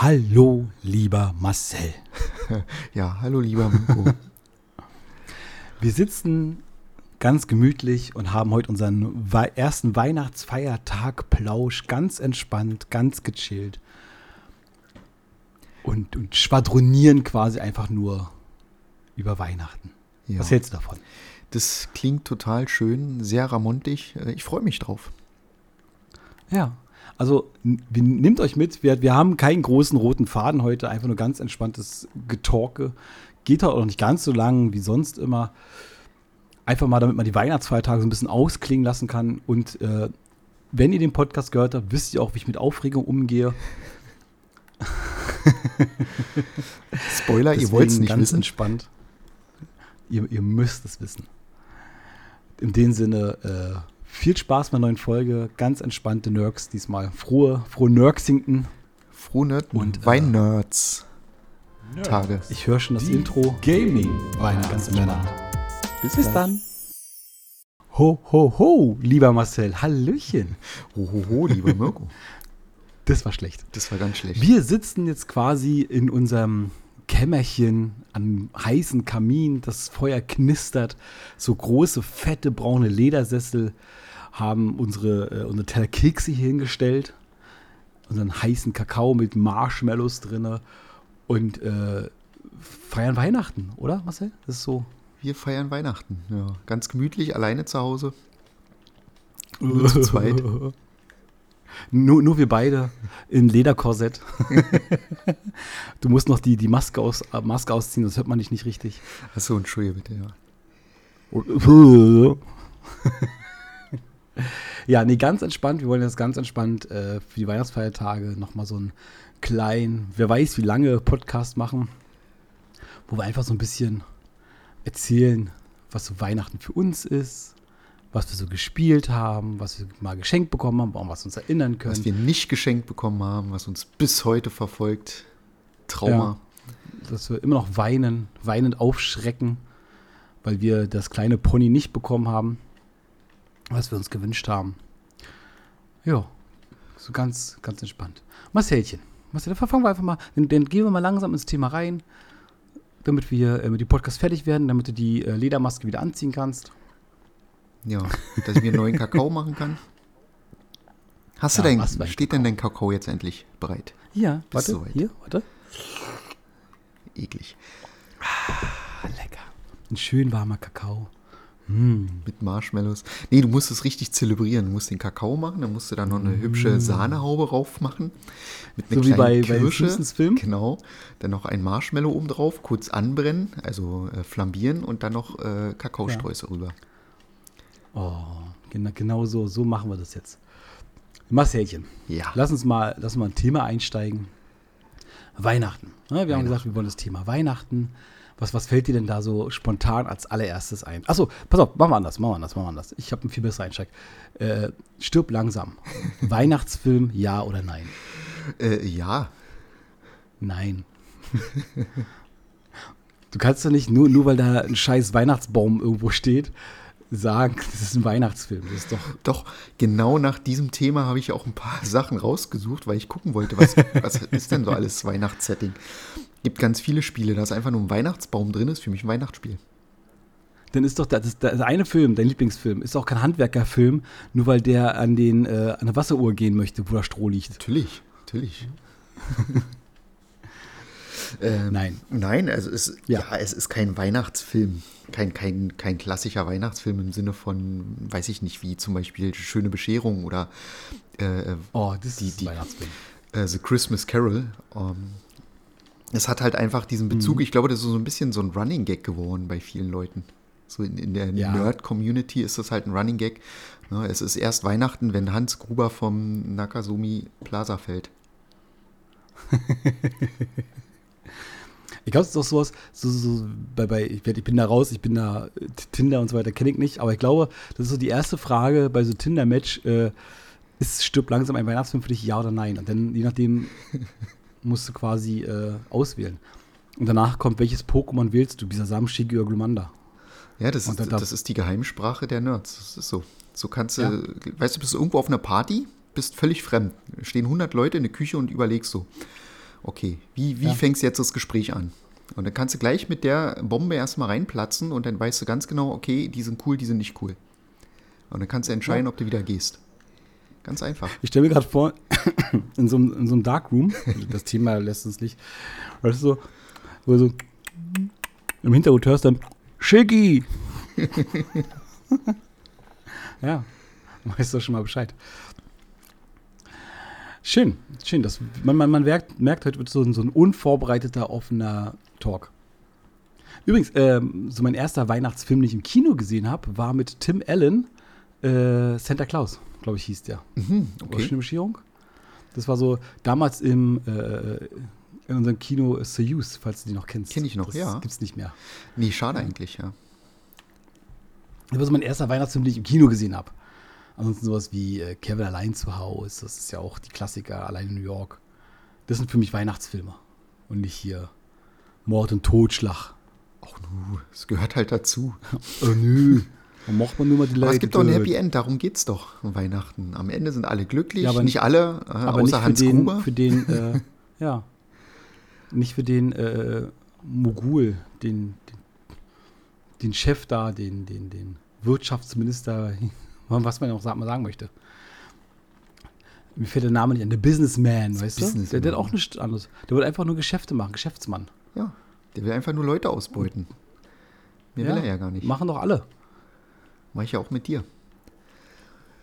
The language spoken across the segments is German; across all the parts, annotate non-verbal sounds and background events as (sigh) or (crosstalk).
Hallo, lieber Marcel. (laughs) ja, hallo, lieber Mirko. (laughs) Wir sitzen ganz gemütlich und haben heute unseren ersten Weihnachtsfeiertag Plausch, ganz entspannt, ganz gechillt. Und, und schwadronieren quasi einfach nur über Weihnachten. Ja. Was hältst du davon? Das klingt total schön, sehr ramontisch. Äh, ich freue mich drauf. Ja, also nehmt euch mit. Wir, wir haben keinen großen roten Faden heute, einfach nur ganz entspanntes Getalke. Geht auch nicht ganz so lang wie sonst immer. Einfach mal, damit man die Weihnachtsfeiertage so ein bisschen ausklingen lassen kann. Und äh, wenn ihr den Podcast gehört habt, wisst ihr auch, wie ich mit Aufregung umgehe. (laughs) Spoiler, ihr wollt es nicht ganz wissen. entspannt. Ihr, ihr müsst es wissen. In dem Sinne, äh, viel Spaß mit der neuen Folge. Ganz entspannte Nerds diesmal. Frohe, frohe Nerdsington. Frohe Nerd und Wein-Nerds. Äh, Tage. Ich höre schon das Die Intro. Gaming ganz entspannt. Bis, Bis dann. Ho, ho, ho, lieber Marcel. Hallöchen. Ho, ho, ho, lieber Mirko. (laughs) das war schlecht. Das war ganz schlecht. Wir sitzen jetzt quasi in unserem Kämmerchen am heißen Kamin, das Feuer knistert, so große, fette, braune Ledersessel haben unsere, äh, unsere Teller Kekse hier hingestellt, unseren heißen Kakao mit Marshmallows drin und äh, feiern Weihnachten, oder Marcel? Das ist so. Wir feiern Weihnachten, ja. Ganz gemütlich, alleine zu Hause. (laughs) Nur zu zweit. Nur, nur wir beide in Lederkorsett. (laughs) du musst noch die, die Maske, aus, Maske ausziehen, das hört man dich nicht richtig. Achso, entschuldige bitte, ja. (laughs) ja, nee, ganz entspannt. Wir wollen jetzt ganz entspannt äh, für die Weihnachtsfeiertage nochmal so einen kleinen, wer weiß wie lange Podcast machen, wo wir einfach so ein bisschen erzählen, was so Weihnachten für uns ist, was wir so gespielt haben, was wir mal geschenkt bekommen haben, warum wir uns erinnern können. Was wir nicht geschenkt bekommen haben, was uns bis heute verfolgt. Trauma. Ja, dass wir immer noch weinen, weinend aufschrecken, weil wir das kleine Pony nicht bekommen haben, was wir uns gewünscht haben. Ja, so ganz, ganz entspannt. Marcelchen, Marcel, dann fangen wir einfach mal, dann, dann, gehen wir mal langsam ins Thema rein, damit wir äh, mit dem Podcast fertig werden, damit du die äh, Ledermaske wieder anziehen kannst. Ja, dass ich mir einen neuen Kakao machen kann. Hast ja, du dein, steht denn dein Kakao jetzt endlich bereit? Ja, Bist warte, hier, warte. Eklig. Ah, lecker. Ein schön warmer Kakao. Mm. Mit Marshmallows. Nee, du musst es richtig zelebrieren. Du musst den Kakao machen, dann musst du da noch eine mm. hübsche Sahnehaube rauf machen. Mit einer so kleinen wie bei, Kirsche. bei Film. Genau. Dann noch ein Marshmallow oben drauf, kurz anbrennen, also äh, flambieren und dann noch äh, Kakaostreusel ja. rüber. Oh, genau, genau so, so machen wir das jetzt. Marcelchen, ja. lass uns mal, lass mal ein Thema einsteigen. Weihnachten. Ne? Wir Weihnachten. haben gesagt, wir wollen das Thema Weihnachten. Was, was fällt dir denn da so spontan als allererstes ein? Achso, pass auf, machen wir anders, machen wir anders, machen wir anders. Ich habe einen viel besseren Einsteig. Äh, stirb langsam. (laughs) Weihnachtsfilm, ja oder nein? Äh, ja. Nein. du kannst doch nicht, nur, nur weil da ein scheiß Weihnachtsbaum irgendwo steht, sagen, (laughs) das ist ein Weihnachtsfilm. Das ist doch. Doch, genau nach diesem Thema habe ich auch ein paar (laughs) Sachen rausgesucht, weil ich gucken wollte, was, was ist denn so alles Weihnachtssetting. Gibt ganz viele Spiele, da ist einfach nur ein Weihnachtsbaum drin, ist für mich ein Weihnachtsspiel. Dann ist doch das, das eine Film, dein Lieblingsfilm, ist auch kein Handwerkerfilm, nur weil der an, den, äh, an der Wasseruhr gehen möchte, wo da Stroh liegt. Natürlich, natürlich. (laughs) ähm, nein. Nein, also es, ja. ja. es ist kein Weihnachtsfilm. Kein, kein, kein klassischer Weihnachtsfilm im Sinne von, weiß ich nicht, wie zum Beispiel Schöne Bescherung oder äh, oh, das die, ist die, Weihnachtsfilm. Äh, The Christmas Carol. Ähm, es hat halt einfach diesen Bezug, mhm. ich glaube, das ist so ein bisschen so ein Running Gag geworden bei vielen Leuten. So in, in der ja. Nerd-Community ist das halt ein Running Gag. Ne, es ist erst Weihnachten, wenn Hans Gruber vom Nakasumi Plaza fällt. (laughs) ich glaube, es ist doch sowas, so, so, bei, bei, ich, ich, bin da raus, ich bin da, Tinder und so weiter kenne ich nicht, aber ich glaube, das ist so die erste Frage bei so Tinder-Match, äh, ist stirbt langsam ein Weihnachtsfilm für dich, ja oder nein? Und dann, je nachdem, (laughs) musst du quasi äh, auswählen. Und danach kommt, welches Pokémon wählst du? Bisasam, Shiggy oder Glumanda. Ja, das ist, das ist die Geheimsprache der Nerds. Das ist so. So kannst du, ja. weißt du, bist du irgendwo auf einer Party, bist völlig fremd. Stehen 100 Leute in der Küche und überlegst so, Okay, wie, wie ja. fängst du jetzt das Gespräch an? Und dann kannst du gleich mit der Bombe erstmal reinplatzen und dann weißt du ganz genau, okay, die sind cool, die sind nicht cool. Und dann kannst du entscheiden, ja. ob du wieder gehst. Ganz einfach. Ich stelle mir gerade vor, (coughs) in so, einem, in so einem Darkroom, das Thema lässt uns nicht, weißt du, wo so im Hintergrund hörst dann Schicki. (laughs) ja, weißt du schon mal Bescheid. Schön, schön. Das, man, man, man merkt, merkt, heute wird so, so ein unvorbereiteter, offener Talk. Übrigens, ähm, so mein erster Weihnachtsfilm, den ich im Kino gesehen habe, war mit Tim Allen, äh, Santa Claus, glaube ich, hieß der. Mhm, okay. Bescherung. Das war so damals im, äh, in unserem Kino Soyuz, falls du die noch kennst. Kenne ich noch, das ja. Gibt's nicht mehr. Nee, schade eigentlich, ja. Das war so mein erster Weihnachtsfilm, den ich im Kino gesehen habe. Ansonsten sowas wie äh, Kevin allein zu Hause, das ist ja auch die Klassiker, allein in New York. Das sind für mich Weihnachtsfilme und nicht hier Mord und Totschlag. Ach nu, es gehört halt dazu. (laughs) oh nö. Dann macht man nur mal die Leute. Aber es gibt doch ein Happy End, darum geht's doch um Weihnachten. Am Ende sind alle glücklich, ja, aber nicht, alle, äh, aber außer nicht Hans den, Gruber. Für den, äh, (laughs) ja, nicht für den äh, Mogul, den, den, den, Chef da, den, den, den Wirtschaftsminister, was man auch sagen, sagen möchte. Mir fällt der Name nicht an. Der Businessman, das weißt Businessman. du? Der, der hat auch nichts anderes. Der will einfach nur Geschäfte machen, Geschäftsmann. Ja, der will einfach nur Leute ausbeuten. Mehr ja, will er ja gar nicht. Machen doch alle. Mach ich ja auch mit dir.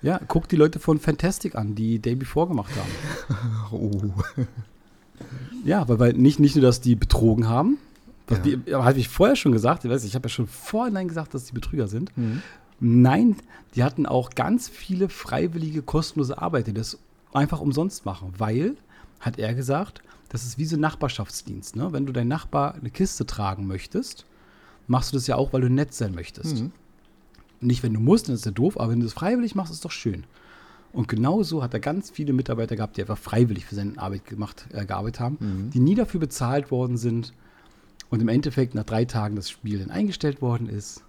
Ja, guck die Leute von Fantastic an, die Day Before gemacht haben. (laughs) oh. Ja, weil, weil nicht, nicht nur, dass die betrogen haben, was ja. habe ich vorher schon gesagt, ich, weiß, ich habe ja schon vorhin gesagt, dass die Betrüger sind. Mhm. Nein, die hatten auch ganz viele freiwillige, kostenlose Arbeit, die das einfach umsonst machen, weil, hat er gesagt, das ist wie so ein Nachbarschaftsdienst. Ne? Wenn du deinen Nachbar eine Kiste tragen möchtest, machst du das ja auch, weil du nett sein möchtest. Mhm. Nicht, wenn du musst, dann ist ja doof, aber wenn du es freiwillig machst, ist doch schön. Und genauso hat er ganz viele Mitarbeiter gehabt, die einfach freiwillig für seine Arbeit gemacht, äh, gearbeitet haben, mhm. die nie dafür bezahlt worden sind und im Endeffekt nach drei Tagen das Spiel dann eingestellt worden ist,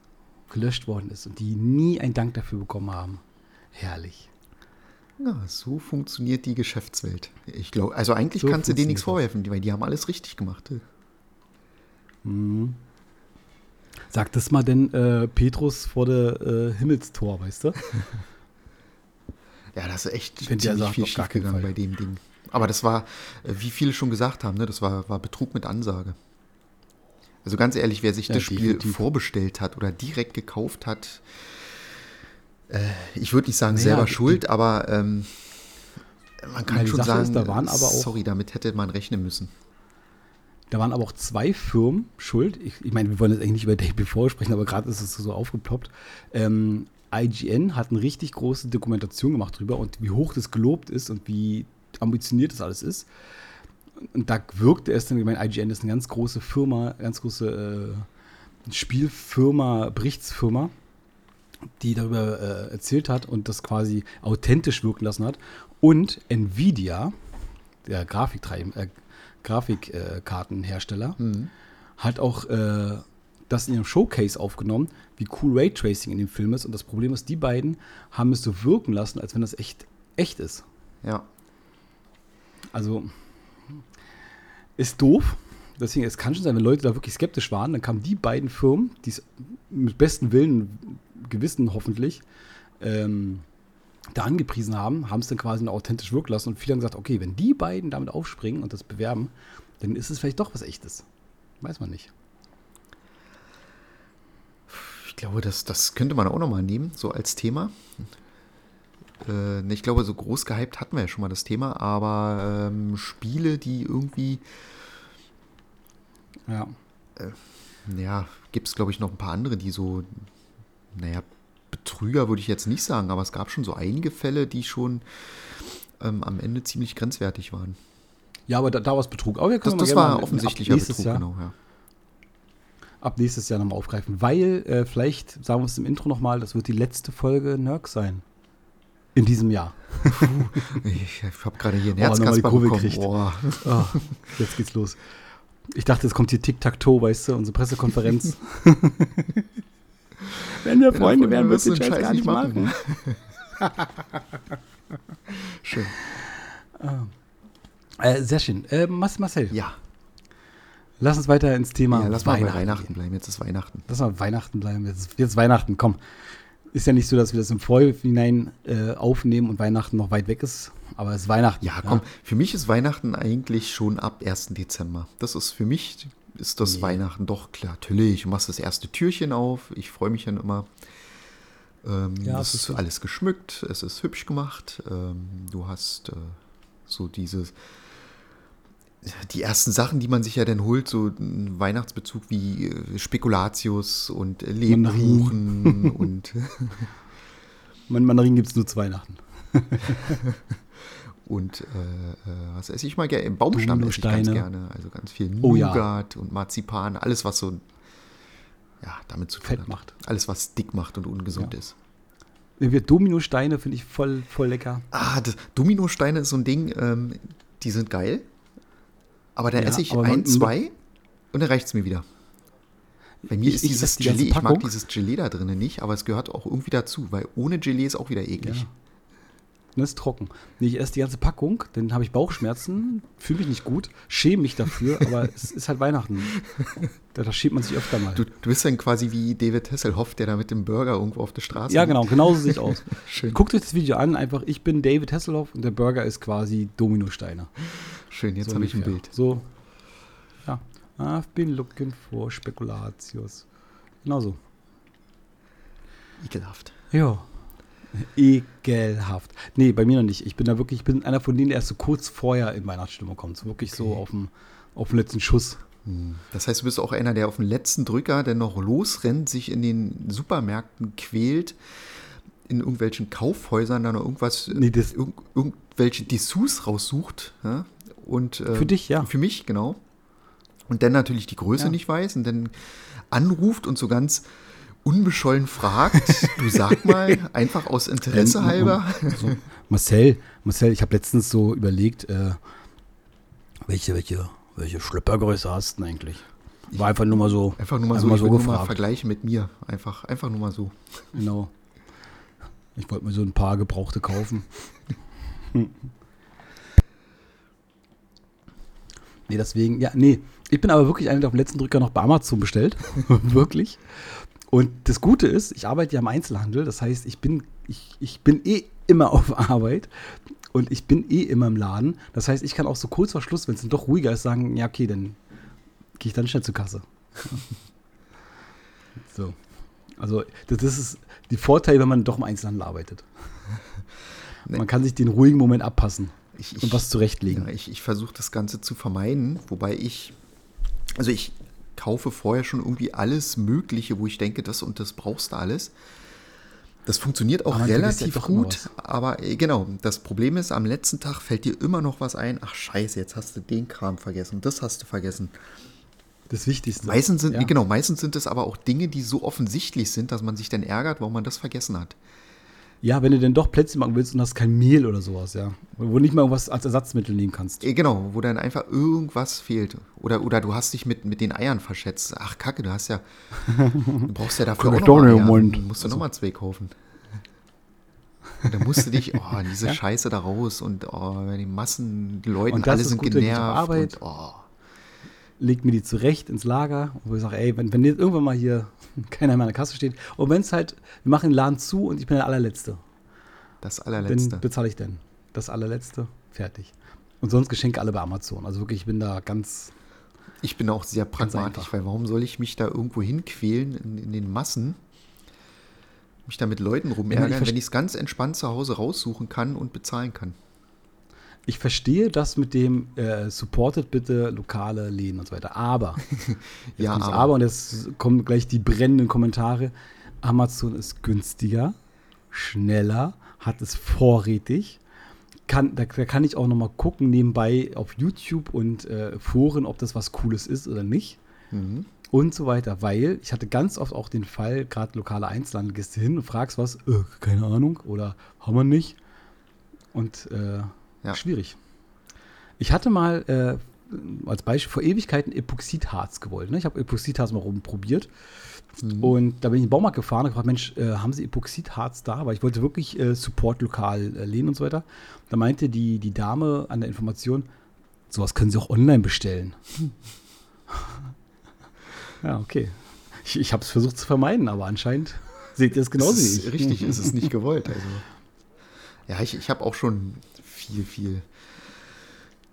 gelöscht worden ist und die nie einen Dank dafür bekommen haben. Herrlich. Ja, so funktioniert die Geschäftswelt. Ich glaube, also eigentlich so kannst du denen nichts vorwerfen, weil die haben alles richtig gemacht. Mhm. Sag das mal denn äh, Petrus vor der äh, Himmelstor, weißt du? (laughs) ja, das ist echt Wenn ziemlich sagt, viel schief gegangen bei dem Ding. Aber das war, äh, wie viele schon gesagt haben, ne, das war, war Betrug mit Ansage. Also ganz ehrlich, wer sich ja, das Spiel definitiv. vorbestellt hat oder direkt gekauft hat, äh, ich würde nicht sagen naja, selber schuld, aber ähm, man kann schon Sache sagen, ist, da waren aber auch, sorry, damit hätte man rechnen müssen. Da waren aber auch zwei Firmen schuld. Ich, ich meine, wir wollen jetzt eigentlich nicht über Day Before sprechen, aber gerade ist es so aufgeploppt. Ähm, IGN hat eine richtig große Dokumentation gemacht drüber und wie hoch das gelobt ist und wie ambitioniert das alles ist. Und da wirkte es dann, ich meine, IGN ist eine ganz große Firma, ganz große äh, Spielfirma, Berichtsfirma, die darüber äh, erzählt hat und das quasi authentisch wirken lassen hat. Und Nvidia, der Grafiktreiben, äh, Grafikkartenhersteller, mhm. hat auch äh, das in ihrem Showcase aufgenommen, wie cool Raytracing in dem Film ist. Und das Problem ist, die beiden haben es so wirken lassen, als wenn das echt, echt ist. Ja. Also, ist doof. Deswegen, es kann schon sein, wenn Leute da wirklich skeptisch waren, dann kamen die beiden Firmen, die es mit bestem Willen, Gewissen hoffentlich, ähm, da angepriesen haben, haben es dann quasi authentisch wirken lassen und viele haben gesagt, okay, wenn die beiden damit aufspringen und das bewerben, dann ist es vielleicht doch was echtes. Weiß man nicht. Ich glaube, das, das könnte man auch nochmal nehmen, so als Thema. Äh, ich glaube, so groß gehypt hatten wir ja schon mal das Thema, aber ähm, Spiele, die irgendwie. Ja. Äh, ja, gibt es, glaube ich, noch ein paar andere, die so, naja, Betrüger würde ich jetzt nicht sagen, aber es gab schon so einige Fälle, die schon ähm, am Ende ziemlich grenzwertig waren. Ja, aber da, da war es Betrug. Aber wir können das, das war offensichtlicher Betrug, Jahr, genau, ja. Ab nächstes Jahr nochmal aufgreifen, weil äh, vielleicht, sagen wir es im Intro nochmal, das wird die letzte Folge Nerk sein. In diesem Jahr. Puh, ich habe gerade hier ein Herzkasper oh, bekommen. Oh. Oh, jetzt geht's los. Ich dachte, es kommt hier Tic-Tac-Toe, weißt du, unsere Pressekonferenz. (laughs) Wenn wir Freunde wären, würdest du den Scheiß, gar nicht machen. Schön. Ah. Äh, sehr schön. Äh, Marcel. Ja. Lass uns weiter ins Thema ja, lass Weihnachten mal bei Weihnachten gehen. bleiben. Jetzt ist Weihnachten. Lass mal Weihnachten bleiben. Jetzt, jetzt Weihnachten. Komm. Ist ja nicht so, dass wir das im Vorhinein äh, aufnehmen und Weihnachten noch weit weg ist. Aber es ist Weihnachten. Ja, komm. Ja. Für mich ist Weihnachten eigentlich schon ab 1. Dezember. Das ist für mich ist das nee. Weihnachten doch klar. Natürlich. Du machst das erste Türchen auf. Ich freue mich dann immer. Ähm, ja, es ist alles geschmückt. Es ist hübsch gemacht. Ähm, du hast äh, so dieses die ersten Sachen, die man sich ja dann holt, so ein Weihnachtsbezug wie äh, Spekulatius und äh, Lebkuchen (laughs) und. mein Mandarin gibt es nur zu Weihnachten. (laughs) und äh, äh, was esse ich mal gerne? Baumstamm esse ich ganz gerne. Also ganz viel Nougat oh, ja. und Marzipan, alles, was so ja, damit zu tun Fett hat. macht. Alles, was dick macht und ungesund ja. ist. Dominosteine finde ich voll, voll lecker. Ah, das, Dominosteine ist so ein Ding, ähm, die sind geil. Aber dann ja, esse ich ein, zwei und dann reicht es mir wieder. Bei mir ich, ist dieses die Gelee, ich mag dieses Gelee da drinnen nicht, aber es gehört auch irgendwie dazu, weil ohne Gelee ist auch wieder eklig. Ja. Das ist trocken. Nee, ich esse die ganze Packung, dann habe ich Bauchschmerzen, fühle mich nicht gut, schäme mich dafür, (laughs) aber es ist halt Weihnachten. Da, da schiebt man sich öfter mal. Du, du, bist dann quasi wie David Hasselhoff, der da mit dem Burger irgendwo auf der Straße Ja, genau, genauso sieht aus. (laughs) Schön. Guckt euch das Video an, einfach, ich bin David Hasselhoff und der Burger ist quasi Dominosteine. Schön, jetzt so habe ich ein Bild. So, ja. I've been looking for Spekulatius. Genau so. Ekelhaft. Ja. Ekelhaft. Nee, bei mir noch nicht. Ich bin da wirklich, ich bin einer von denen, der erst so kurz vorher in Weihnachtsstimmung kommt. So wirklich okay. so auf dem, auf dem letzten Schuss. Hm. Das heißt, du bist auch einer, der auf dem letzten Drücker, der noch losrennt, sich in den Supermärkten quält, in irgendwelchen Kaufhäusern dann noch irgendwas, nee, das, irg irgendwelche Dessous raussucht. Ja? Und, äh, für dich, ja. Für mich, genau. Und dann natürlich die Größe ja. nicht weiß und dann anruft und so ganz unbeschollen fragt, du sag mal, (laughs) einfach aus Interesse ähm, halber. Also, Marcel, Marcel, ich habe letztens so überlegt, äh, welche, welche, welche Schlüppergröße hast du denn eigentlich? War einfach nur mal so. Einfach nur mal so, mal so gefragt. Nur mal vergleichen mit mir. Einfach, einfach nur mal so. Genau. Ich wollte mir so ein paar Gebrauchte kaufen. (laughs) nee, deswegen, ja, nee. Ich bin aber wirklich einer, der auf dem letzten Drücker noch bei Amazon bestellt. (laughs) wirklich. Und das Gute ist, ich arbeite ja im Einzelhandel, das heißt, ich bin, ich, ich bin eh immer (laughs) auf Arbeit und ich bin eh immer im Laden. Das heißt, ich kann auch so kurz vor Schluss, wenn es dann doch ruhiger ist, sagen, ja, okay, dann gehe ich dann schnell zur Kasse. (laughs) so. Also, das ist die Vorteil, wenn man doch im Einzelhandel arbeitet. (laughs) Man kann sich den ruhigen Moment abpassen ich, und was zurechtlegen. Ja, ich, ich versuche das Ganze zu vermeiden, wobei ich, also ich kaufe vorher schon irgendwie alles Mögliche, wo ich denke, das und das brauchst du alles. Das funktioniert auch relativ ja gut, aber äh, genau, das Problem ist, am letzten Tag fällt dir immer noch was ein. Ach scheiße, jetzt hast du den Kram vergessen, das hast du vergessen. Das Wichtigste. Meistens sind, ja. genau, meistens sind es aber auch Dinge, die so offensichtlich sind, dass man sich dann ärgert, warum man das vergessen hat. Ja, wenn du denn doch Plätzchen machen willst und hast kein Mehl oder sowas, ja. Wo du nicht mal irgendwas als Ersatzmittel nehmen kannst. Äh, genau, wo dann einfach irgendwas fehlt. Oder, oder du hast dich mit, mit den Eiern verschätzt. Ach, Kacke, du hast ja. Du brauchst ja (laughs) dafür auch noch Eier. Mund. Du musst du also. nochmal zwei kaufen. Und dann musst du dich, oh, diese ja? Scheiße da raus und oh, die Massen, die Leute, alle sind genervt. Und, oh. Legt mir die zurecht ins Lager, wo ich sage, ey, wenn, wenn jetzt irgendwann mal hier (laughs) keiner in meiner Kasse steht. Und wenn es halt, wir machen den Laden zu und ich bin der allerletzte. Das allerletzte. Dann bezahle ich denn. Das allerletzte, fertig. Und sonst Geschenke alle bei Amazon. Also wirklich, ich bin da ganz. Ich bin auch sehr pragmatisch, weil warum soll ich mich da irgendwo hinquälen in, in den Massen? Mich da mit Leuten rumärgern, wenn ich es ganz entspannt zu Hause raussuchen kann und bezahlen kann. Ich verstehe das mit dem äh, supportet bitte lokale Läden und so weiter. Aber, (laughs) ja, aber. aber, und jetzt kommen gleich die brennenden Kommentare. Amazon ist günstiger, schneller, hat es vorrätig. Kann, da, da kann ich auch noch mal gucken nebenbei auf YouTube und äh, Foren, ob das was Cooles ist oder nicht. Mhm. Und so weiter. Weil ich hatte ganz oft auch den Fall, gerade lokale Einzelhandel, gehst du hin und fragst was, äh, keine Ahnung, oder haben wir nicht. Und äh, ja. Schwierig. Ich hatte mal äh, als Beispiel vor Ewigkeiten Epoxidharz gewollt. Ne? Ich habe Epoxidharz mal rumprobiert. Mhm. Und da bin ich in den Baumarkt gefahren und gefragt, Mensch, äh, haben Sie Epoxidharz da? Weil ich wollte wirklich äh, Support lokal äh, lehnen und so weiter. Da meinte die, die Dame an der Information, sowas können sie auch online bestellen. (laughs) ja, okay. Ich, ich habe es versucht zu vermeiden, aber anscheinend seht ihr es genauso wie ich. Richtig, ist es nicht (laughs) gewollt. Also. Ja, ich, ich habe auch schon viel, viel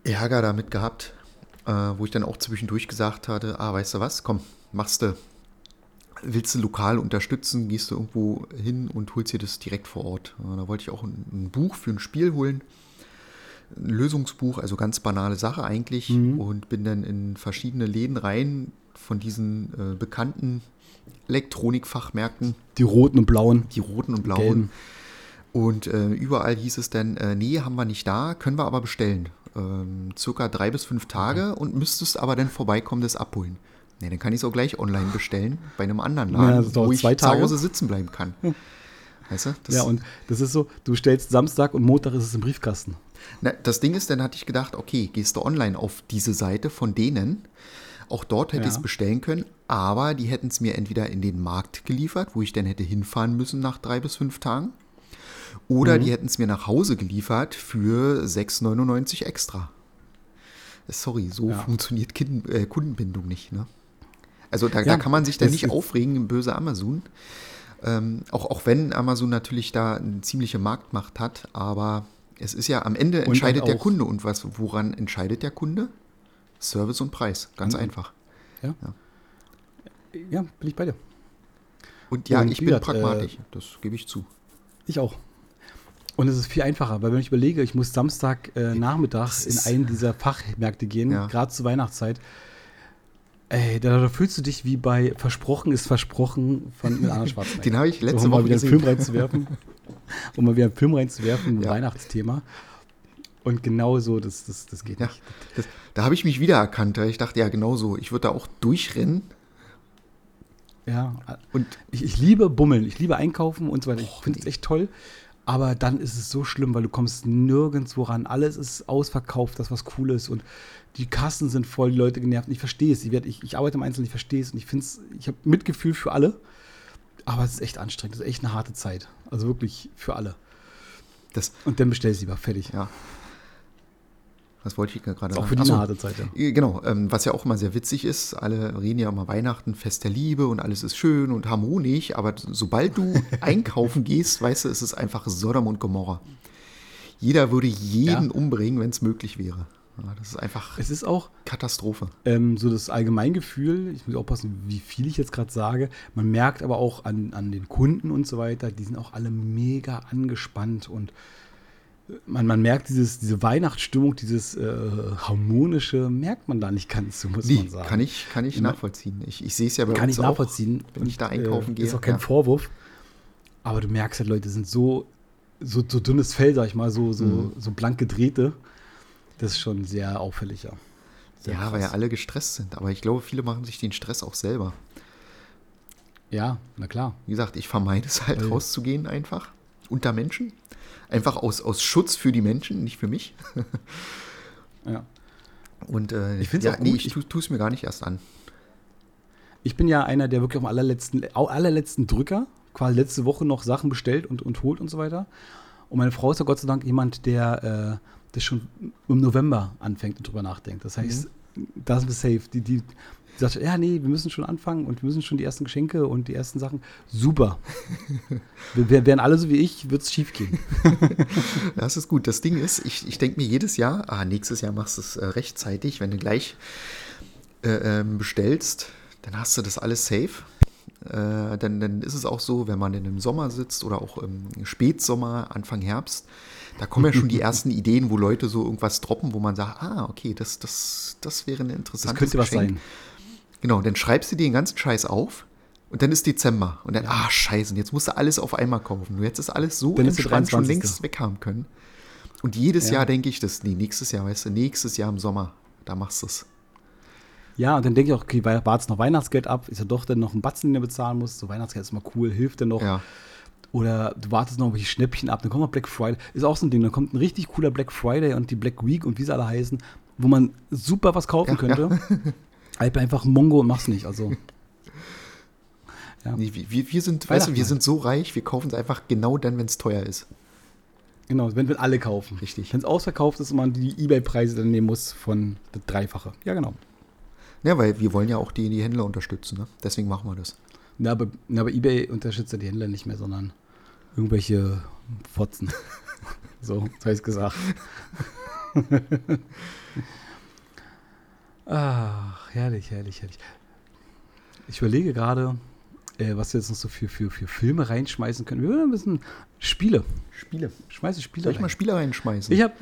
Ärger damit gehabt, äh, wo ich dann auch zwischendurch gesagt hatte, ah, weißt du was, komm, machst du, willst du lokal unterstützen, gehst du irgendwo hin und holst dir das direkt vor Ort. Äh, da wollte ich auch ein, ein, Buch für ein Spiel holen, ein Lösungsbuch, also ganz banale Sache eigentlich mhm. und bin dann in verschiedene Läden rein von diesen äh, bekannten Elektronikfachmärkten. Die roten und blauen. Die roten und blauen. Gelben. Und äh, überall hieß es dann, äh, nee, haben wir nicht da, können wir aber bestellen. Ähm, circa drei bis fünf Tage okay. und müsstest aber dann vorbeikommen, das abholen. Nee, dann kann ich es auch gleich online bestellen bei einem anderen Laden, ja, wo ich zu Hause sitzen bleiben kann. Hm. Weißt du? ja, und das ist so, du stellst Samstag und Montag ist es im Briefkasten. Na, das Ding ist, dann hatte ich gedacht, okay, gehst du online auf diese Seite von denen, auch dort hätte ja. ich es bestellen können, aber die hätten es mir entweder in den Markt geliefert, wo ich dann hätte hinfahren müssen nach drei bis fünf Tagen, oder mhm. die hätten es mir nach Hause geliefert für 6,99 extra. Sorry, so ja. funktioniert kind, äh, Kundenbindung nicht. Ne? Also da, ja, da, kann man sich dann nicht aufregen, böse Amazon. Ähm, auch, auch wenn Amazon natürlich da eine ziemliche Marktmacht hat, aber es ist ja am Ende entscheidet der Kunde. Und was, woran entscheidet der Kunde? Service und Preis, ganz mhm. einfach. Ja. ja. ja. bin ich bei dir. Und ja, und ich bin gesagt, pragmatisch, äh, das gebe ich zu. Ich auch. Und es ist viel einfacher, weil wenn ich überlege, ich muss Samstag äh, Nachmittag in einen dieser Fachmärkte gehen, ja. gerade zur Weihnachtszeit. Ey, da, da, fühlst du dich wie bei Versprochen ist Versprochen von mit Arnold (laughs) Schwarzenegger. Den habe ich letzte so, um Woche mal wieder einen Film reinzuwerfen. (laughs) um mal wieder einen Film reinzuwerfen, ein ja. Weihnachtsthema. Und genau so, das, das, das geht ja, nicht. Das, da habe ich mich wiedererkannt. Ich dachte, ja, genau so. Ich würde da auch durchrennen. Ja, und ich, ich, liebe Bummeln, ich liebe Einkaufen und so weiter. Ich finde es echt toll. Aber dann ist es so schlimm, weil du kommst nirgendwo ran. Alles ist ausverkauft, das was cool ist. Und die Kassen sind voll, die Leute genervt. Und ich verstehe es. Ich, ich, ich arbeite im Einzelnen, ich verstehe es. Und ich finde es, ich habe Mitgefühl für alle. Aber es ist echt anstrengend. Es ist echt eine harte Zeit. Also wirklich für alle. Das, und dann bestell sie lieber, fertig. Ja. Was wollte ich gerade sagen? Auch für die harte Zeit, ja. Äh, genau, ähm, was ja auch immer sehr witzig ist, alle reden ja immer Weihnachten, Fest der Liebe und alles ist schön und harmonisch, aber sobald du (laughs) einkaufen gehst, weißt du, es ist einfach Sodom und Gomorra. Jeder würde jeden ja. umbringen, wenn es möglich wäre. Ja, das ist einfach es ist auch Katastrophe. Ähm, so das Allgemeingefühl, ich muss aufpassen, wie viel ich jetzt gerade sage. Man merkt aber auch an, an den Kunden und so weiter, die sind auch alle mega angespannt und man, man merkt dieses, diese Weihnachtsstimmung, dieses äh, harmonische, merkt man da nicht ganz, so muss nee, man sagen. Kann ich, kann ich nachvollziehen. Ich, ich sehe es ja bei kann uns ich nachvollziehen, auch, wenn ich da einkaufen äh, gehe. Ist auch kein ja. Vorwurf. Aber du merkst halt, Leute sind so, so, so dünnes Fell, sag ich mal, so, so, mhm. so blank gedrehte. Das ist schon sehr auffällig, ja. Sehr ja, krass. weil ja alle gestresst sind. Aber ich glaube, viele machen sich den Stress auch selber. Ja, na klar. Wie gesagt, ich vermeide es halt, weil rauszugehen einfach. Unter Menschen. Einfach aus, aus Schutz für die Menschen, nicht für mich. (laughs) ja. Und äh, ich finde ja, nee, ich tue es mir gar nicht erst an. Ich bin ja einer, der wirklich am allerletzten, allerletzten Drücker, quasi letzte Woche noch Sachen bestellt und, und holt und so weiter. Und meine Frau ist ja Gott sei Dank jemand, der äh, das schon im November anfängt und drüber nachdenkt. Das heißt, mhm. da sind wir safe. Die, die, die sagt, ja, nee, wir müssen schon anfangen und wir müssen schon die ersten Geschenke und die ersten Sachen. Super. (laughs) wir, wären alle so wie ich, wird es schief gehen. (laughs) das ist gut. Das Ding ist, ich, ich denke mir jedes Jahr, ah, nächstes Jahr machst du es äh, rechtzeitig, wenn du gleich äh, ähm, bestellst, dann hast du das alles safe. Äh, dann, dann ist es auch so, wenn man in im Sommer sitzt oder auch im Spätsommer, Anfang Herbst, da kommen ja schon die (laughs) ersten Ideen, wo Leute so irgendwas droppen, wo man sagt, ah, okay, das, das, das wäre eine interessante Das könnte was sein. Genau, dann schreibst du dir den ganzen Scheiß auf und dann ist Dezember. Und dann, ja. ah, scheiße, jetzt musst du alles auf einmal kaufen. Hättest das alles so dann entspannt schon längst weg haben können. Und jedes ja. Jahr denke ich das, nee, nächstes Jahr, weißt du, nächstes Jahr im Sommer, da machst du es. Ja, und dann denke ich auch, okay, wartest noch Weihnachtsgeld ab, ist ja doch dann noch ein Batzen, den du bezahlen musst. So Weihnachtsgeld ist immer cool, hilft dir noch. Ja. Oder du wartest noch welche Schnäppchen ab, dann kommt noch Black Friday. Ist auch so ein Ding, dann kommt ein richtig cooler Black Friday und die Black Week und wie sie alle heißen, wo man super was kaufen ja, könnte. Ja. (laughs) halt einfach Mongo und mach's nicht. Also. (laughs) Ja. Nee, wir, wir sind, weißt du, wir sind so reich, wir kaufen es einfach genau dann, wenn es teuer ist. Genau, wenn wir alle kaufen. Richtig. Wenn es ausverkauft ist und man die Ebay-Preise dann nehmen muss von das Dreifache. Ja, genau. Ja, weil wir wollen ja auch die, die Händler unterstützen, ne? Deswegen machen wir das. Na, aber, na, aber Ebay unterstützt ja die Händler nicht mehr, sondern irgendwelche Fotzen. (laughs) so, das habe ich gesagt. (laughs) Ach, herrlich, herrlich, herrlich. Ich überlege gerade, äh, was wir jetzt noch so für, für, für Filme reinschmeißen können. Wir würden ein bisschen Spiele. Spiele. Schmeiße Spiele Soll ich rein. mal Spiele reinschmeißen? Ich habe.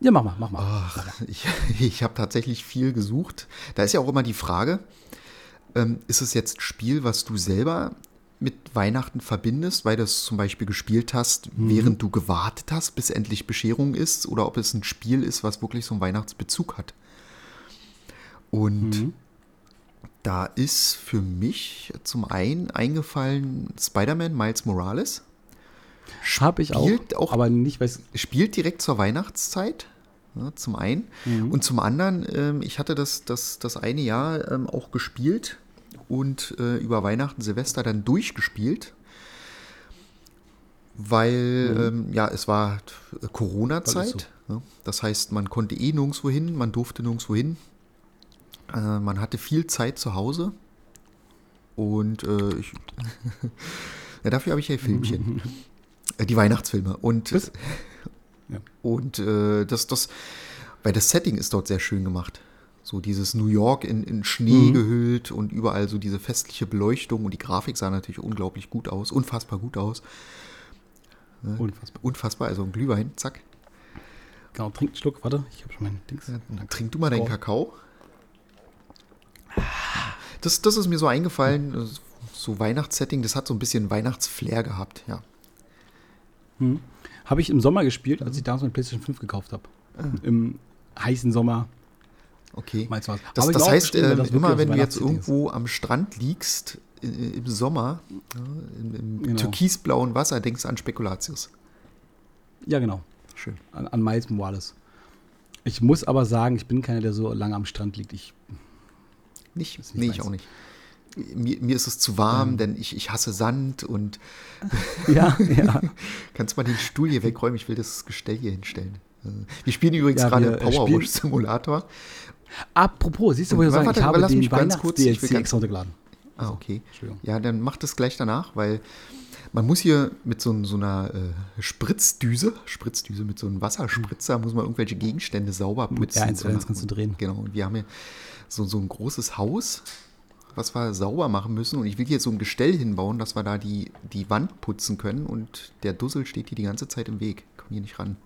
Ja, mach mal, mach mal. Ach, ich (laughs) ich habe tatsächlich viel gesucht. Da ist ja auch immer die Frage, ähm, ist es jetzt ein Spiel, was du selber mit Weihnachten verbindest, weil du es zum Beispiel gespielt hast, während du gewartet hast, bis endlich Bescherung ist, oder ob es ein Spiel ist, was wirklich so einen Weihnachtsbezug hat. Und Mhm. da ist für mich zum einen eingefallen Spider-Man Miles Morales. Habe ich auch, Spielt auch aber nicht, weil es spielt direkt zur Weihnachtszeit, ja, zum einen. Und zum anderen, ähm, ich hatte das, das, das eine Jahr ähm, auch gespielt und äh, über Weihnachten, Silvester dann durchgespielt. Weil, ähm, ja, es war Corona-Zeit. Ja, das heißt, man konnte eh nirgendwo hin, man durfte nirgendwo hin. Äh, man hatte viel Zeit zu Hause. Und äh, ich, (laughs) ja, dafür habe ich ja Filmchen. (laughs) Äh, Die Weihnachtsfilme. Und, Was? Ja. und äh, das, das, weil das Setting ist dort sehr schön gemacht. So dieses New York in, in Schnee Mhm. gehüllt und überall so diese festliche Beleuchtung und die Grafik sah natürlich unglaublich gut aus, unfassbar gut aus. unfassbar. Unfassbar, also ein Glühwein, zack. Genau, trink einen Schluck, warte, ich habe schon mein Dings. Dann trink du mal deinen Oh. Kakao. Das, das ist mir so eingefallen, so Weihnachtssetting, das hat so ein bisschen Weihnachtsflair gehabt, ja. Hm. Habe ich im Sommer gespielt, als ich damals meine PlayStation 5 gekauft habe. Im heißen Sommer. Okay. Meinst du was? Das, das auch heißt, ähm, das immer wenn du jetzt Weihnachtssetting ist. irgendwo am Strand liegst, äh, im Sommer, im, im Genau. türkisblauen Wasser, denkst du an Spekulatius. Ja, genau. Schön. An, an Miles Morales. Ich muss aber sagen, ich bin keiner, der so lange am Strand liegt. Ich, Nicht? Nicht nee, ich auch nicht. Mir, mir ist es zu warm, denn ich, ich hasse Sand und (laughs) ja, ja. (laughs) kannst mal den Stuhl hier wegräumen, ich will das Gestell hier hinstellen. Wir spielen übrigens Ja, gerade wir, äh, Power spielen- Wash Simulator. Apropos, siehst du, wo ich sagen, warte, ich habe lass mich ganz kurz, ich will ganz- runtergeladen. Ah, okay. Entschuldigung. Ja, dann mach das gleich danach, weil man muss hier mit so, so einer äh, Spritzdüse, Spritzdüse mit so einem Wasserspritzer, muss man irgendwelche Gegenstände sauber putzen. R1 und- kannst du drehen. Genau, und wir haben hier so, so ein großes Haus, was wir sauber machen müssen. Und ich will hier so ein Gestell hinbauen, dass wir da die, die Wand putzen können. Und der Dussel steht hier die ganze Zeit im Weg. Komm hier nicht ran.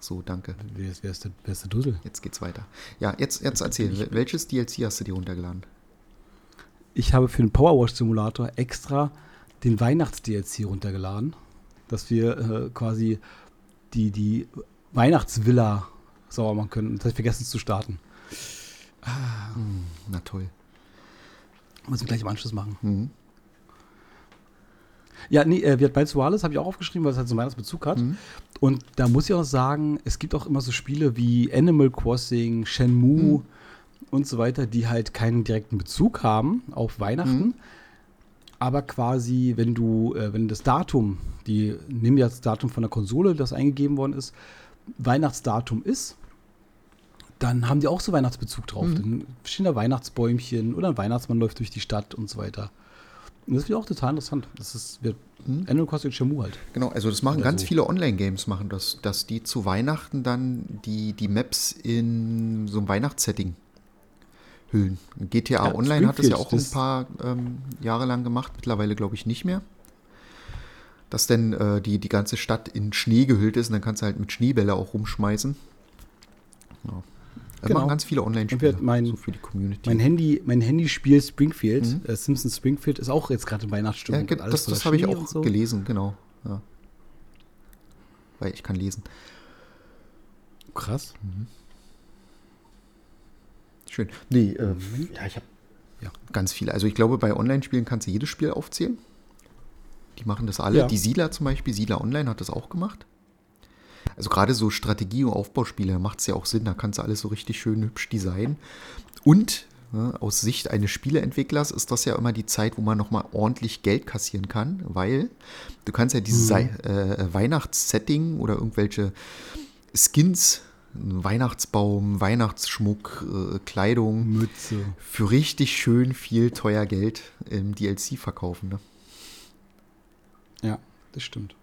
So, danke. Wer ist, wer ist, der, wer ist der Dussel? Jetzt geht's weiter. Ja, jetzt, jetzt erzähl. wel- Welches DLC hast du dir runtergeladen? Ich habe für den Powerwash Simulator extra den Weihnachts-DLC runtergeladen, dass wir äh, quasi die, die Weihnachtsvilla sauber machen können. Das habe ich vergessen zu starten. Na toll. Muss ich gleich im Anschluss machen. Mhm. Ja, nee, äh, Miles Morales habe ich auch aufgeschrieben, weil es halt so einen Weihnachtsbezug hat. Mhm. Und da muss ich auch sagen, es gibt auch immer so Spiele wie Animal Crossing, Shenmue Mhm. und so weiter, die halt keinen direkten Bezug haben auf Weihnachten. Mhm. Aber quasi, wenn du, äh, wenn das Datum, die nimm ja das Datum von der Konsole, das eingegeben worden ist, Weihnachtsdatum ist, dann haben die auch so Weihnachtsbezug drauf. Mhm. Dann stehen da Weihnachtsbäumchen oder ein Weihnachtsmann läuft durch die Stadt und so weiter. Und das ich auch total interessant. Das ist wird Mhm. Animal Crossing Shenmue halt. Genau, also das machen Oder ganz so. viele Online-Games, machen das, dass die zu Weihnachten dann die, die Maps in so einem Weihnachtssetting hüllen. GTA Ja, Online hat das ja auch ein paar ähm, Jahre lang gemacht, mittlerweile glaube ich nicht mehr. Dass denn äh, die, die ganze Stadt in Schnee gehüllt ist und dann kannst du halt mit Schneebälle auch rumschmeißen. Ja. Das Genau. machen ganz viele Online-Spiele, mein- so für die Community. Mein Handy, mein Handyspiel Springfield, Mhm. äh, Simpsons Springfield, ist auch jetzt gerade in ja, Weihnachtsstimmung. Alles das das habe ich auch so. gelesen, genau. Ja. Weil ich kann lesen. Krass. Schön. Nee, äh, ja, ich habe Ja. ganz viele. Also ich glaube, bei Online-Spielen kannst du jedes Spiel aufzählen. Die machen das alle. Ja. Die Siedler zum Beispiel, Siedler Online hat das auch gemacht. Also gerade so Strategie- und Aufbauspiele macht es ja auch Sinn. Da kannst du alles so richtig schön hübsch designen. Und Ne? Aus Sicht eines Spieleentwicklers ist das ja immer die Zeit, wo man nochmal ordentlich Geld kassieren kann, weil du kannst ja dieses mhm. äh, Weihnachtssetting oder irgendwelche Skins, Weihnachtsbaum, Weihnachtsschmuck, äh, Kleidung Mütze. für richtig schön viel teuer Geld im DLC verkaufen. Ne? Ja, das stimmt.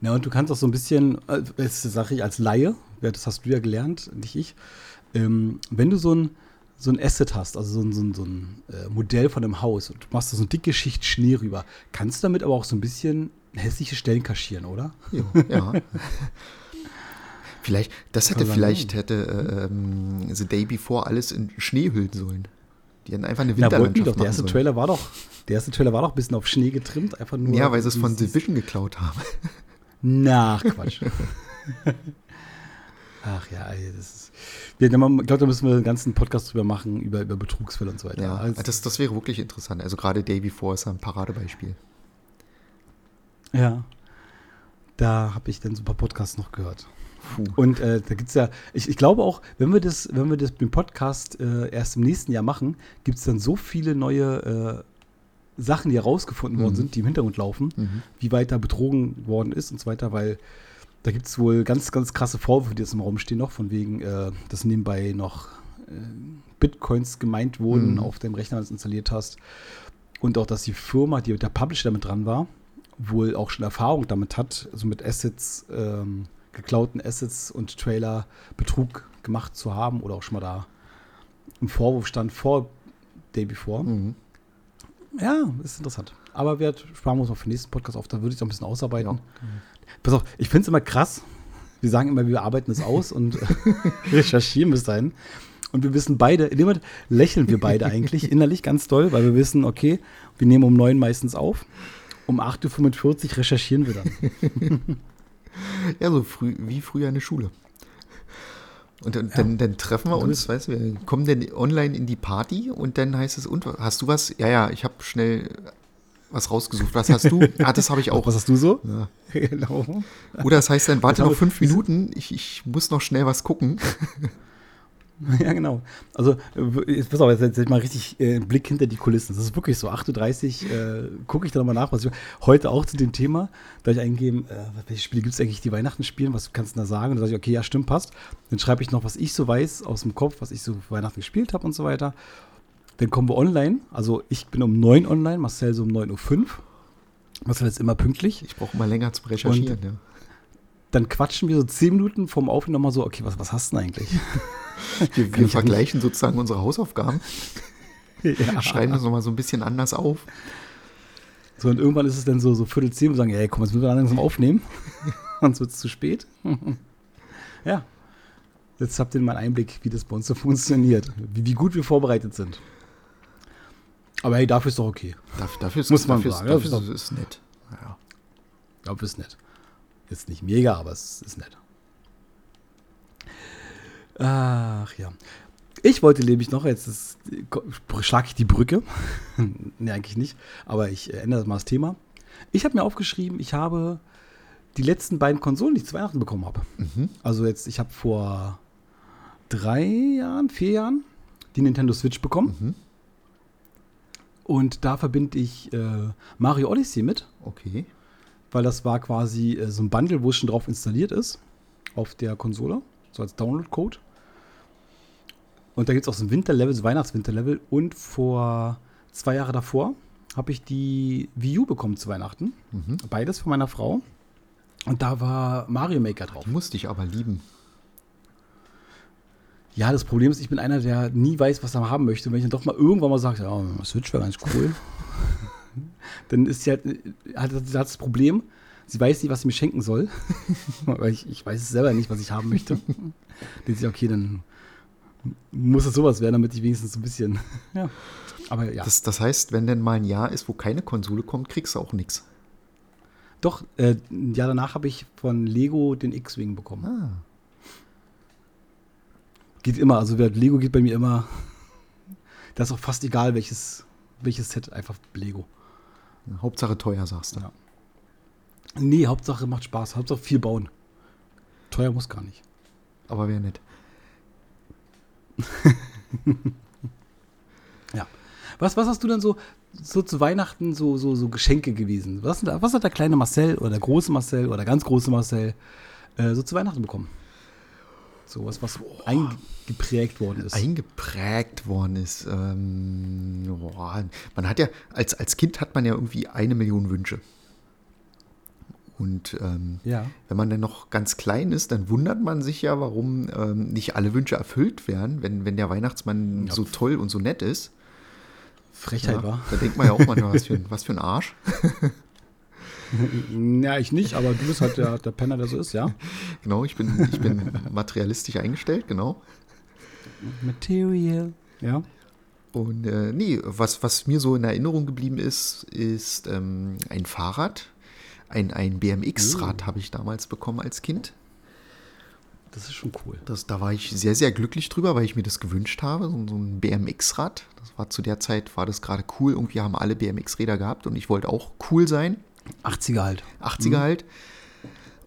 Na, und du kannst auch so ein bisschen, äh, das sage ich als Laie, das hast du ja gelernt, nicht ich, ähm, wenn du so ein, so ein Asset hast, also so ein, so ein, so ein äh, Modell von einem Haus und du machst da so eine dicke Schicht Schnee rüber, kannst du damit aber auch so ein bisschen hässliche Stellen kaschieren, oder? Jo, (laughs) ja. Vielleicht, das hätte vielleicht hätte äh, The Day Before alles in Schnee hüllen sollen. Die hätten einfach eine Winterlandschaft ja, doch. Der erste sollen. Trailer war doch, der erste Trailer war doch ein bisschen auf Schnee getrimmt, einfach nur. Ja, weil sie es von Division geklaut haben. (laughs) Na, Quatsch. (laughs) Ach ja, das ist. ich glaube, da müssen wir einen ganzen Podcast drüber machen, über, über Betrugsfälle und so weiter. Ja, also, das, das wäre wirklich interessant. Also gerade Day Before ist ein Paradebeispiel. Ja. Da habe ich dann so ein paar Podcasts noch gehört. Puh. Und äh, da gibt es ja, ich, ich glaube auch, wenn wir das, wenn wir das mit dem Podcast äh, erst im nächsten Jahr machen, gibt es dann so viele neue äh, Sachen, die herausgefunden mhm. worden sind, die im Hintergrund laufen, mhm. wie weit da betrogen worden ist und so weiter, weil da gibt es wohl ganz, ganz krasse Vorwürfe, die jetzt im Raum stehen noch, von wegen, äh, dass nebenbei noch äh, Bitcoins gemeint wurden mhm. auf dem Rechner, es installiert hast. Und auch, dass die Firma, die der Publisher damit dran war, wohl auch schon Erfahrung damit hat, also mit Assets, ähm, geklauten Assets und Trailer Betrug gemacht zu haben oder auch schon mal da im Vorwurf stand vor Day Before. Mhm. Ja, ist interessant. Aber wir sparen uns noch für den nächsten Podcast auf, da würde ich es noch ein bisschen ausarbeiten. Ja. Pass auf, ich finde es immer krass. Wir sagen immer, wir arbeiten es aus und (laughs) recherchieren bis dahin. Und wir wissen beide, in dem Moment lächeln wir beide eigentlich (laughs) innerlich ganz doll, weil wir wissen, okay, wir nehmen um neun meistens auf. Um 8.45 Uhr recherchieren wir dann. (laughs) ja, so früh, wie früher in der Schule. Und dann, ja. dann, dann, treffen wir uns, weißt du, wir kommen dann online in die Party und dann heißt es, und hast du was? Ja, ja, ich habe schnell was rausgesucht. Was hast du? (laughs) Ah, das habe ich auch. Was hast du so? Ja. (laughs) Genau. Oder das heißt dann, warte noch fünf Minuten, ich, ich muss noch schnell was gucken. (laughs) (laughs) Ja, genau. Also, jetzt pass auf, jetzt, jetzt mal richtig äh, Blick hinter die Kulissen. Das ist wirklich so. 8.30 Uhr äh, gucke ich da nochmal nach, was ich heute auch zu dem Thema, da ich eingeben, äh, welche Spiele gibt es eigentlich, die Weihnachten spielen, was kannst du da sagen? Und dann sage ich, okay, ja, stimmt, passt. Dann schreibe ich noch, was ich so weiß aus dem Kopf, was ich so Weihnachten gespielt habe und so weiter. Dann kommen wir online. Also ich bin um 9 online, Marcel so um 9.05 Uhr. Marcel ist immer pünktlich. Ich brauche mal länger zum Recherchieren, und ja. Dann quatschen wir so 10 Minuten vorm Aufnehmen nochmal so, okay, was, was hast du denn eigentlich? (laughs) (laughs) wir, wir vergleichen sozusagen unsere Hausaufgaben. (laughs) ja. Schreiben das nochmal so ein bisschen anders auf. So, und irgendwann ist es dann so, so Viertel zehn und sagen, ey, komm, jetzt müssen wir langsam aufnehmen. (laughs) Sonst wird es zu spät. ja. Jetzt habt ihr mal einen Einblick, wie das bei uns so funktioniert. Wie, wie gut wir vorbereitet sind. Aber hey, dafür ist doch okay. Dafür, dafür ist, Muss man dafür sagen. Ist, dafür ist, ist nett. Ja. Dafür ist nett. Jetzt nicht mega, aber es ist nett. Ach ja. Ich wollte nämlich noch, jetzt schlage ich die Brücke. (laughs) ne, eigentlich nicht. Aber ich ändere mal das Thema. Ich habe mir aufgeschrieben, ich habe die letzten beiden Konsolen, die ich zu Weihnachten bekommen habe. Mhm. Also jetzt, ich habe vor drei Jahren, vier Jahren die Nintendo Switch bekommen. Mhm. Und da verbinde ich äh, Mario Odyssey mit. Okay. Weil das war quasi äh, so ein Bundle, wo es schon drauf installiert ist. Auf der Konsole. So als Download-Code. Und da gibt es auch so ein Winterlevel, so Weihnachtswinterlevel. Und vor zwei Jahre davor habe ich die Wii U bekommen zu Weihnachten. Mhm. Beides von meiner Frau. Und da war Mario Maker drauf. Die musste ich aber lieben. Ja, das Problem ist, ich bin einer, der nie weiß, was er haben möchte. Und wenn ich dann doch mal irgendwann mal sage, ja, Switch wäre ganz cool, (laughs) dann ist sie halt, hat, hat das Problem, sie weiß nicht, was sie mir schenken soll. (laughs) Weil ich, ich weiß selber nicht, was ich haben möchte. (laughs) dann sie, okay, dann muss es sowas werden, damit ich wenigstens ein bisschen. (laughs) ja. Aber ja. Das, das, heißt, wenn denn mal ein Jahr ist, wo keine Konsole kommt, kriegst du auch nichts. Doch, äh, ein Jahr danach habe ich von Lego den X-Wing bekommen. Ah. Geht immer, also Lego geht bei mir immer. Das ist auch fast egal, welches, welches Set, einfach Lego. Hauptsache teuer, sagst du. Ja. Nee, Hauptsache macht Spaß. Hauptsache viel bauen. Teuer muss gar nicht. Aber wäre nett. (laughs) Was, was hast du denn so, so zu Weihnachten so, so, so Geschenke gewesen? Was, was hat der kleine Marcel oder der große Marcel oder der ganz große Marcel äh, so zu Weihnachten bekommen? So was, was oh. eingeprägt worden ist. Eingeprägt worden ist. Ähm, boah, man hat ja, als, als Kind hat man ja irgendwie eine Million Wünsche. Und ähm, ja. wenn man dann noch ganz klein ist, dann wundert man sich ja, warum ähm, nicht alle Wünsche erfüllt werden, wenn, wenn der Weihnachtsmann ja. so toll und so nett ist. Frechheit ja, war. Da denkt man ja auch manchmal, (laughs) was für ein, was für ein Arsch. (laughs) ja, ich nicht, aber du bist halt der, der Penner, der so ist, ja? (laughs) Genau, ich bin, ich bin materialistisch eingestellt, genau. Material, ja. Und äh, nee, was, was mir so in Erinnerung geblieben ist, ist ähm, ein Fahrrad. Ein, ein BMX-Rad oh. habe ich damals bekommen als Kind. Das ist schon cool. Das, da war ich sehr, sehr glücklich drüber, weil ich mir das gewünscht habe. So, so ein BMX-Rad. Das war zu der Zeit, war das gerade cool. Irgendwie haben alle BMX-Räder gehabt und ich wollte auch cool sein. 80er halt. 80er mhm. halt.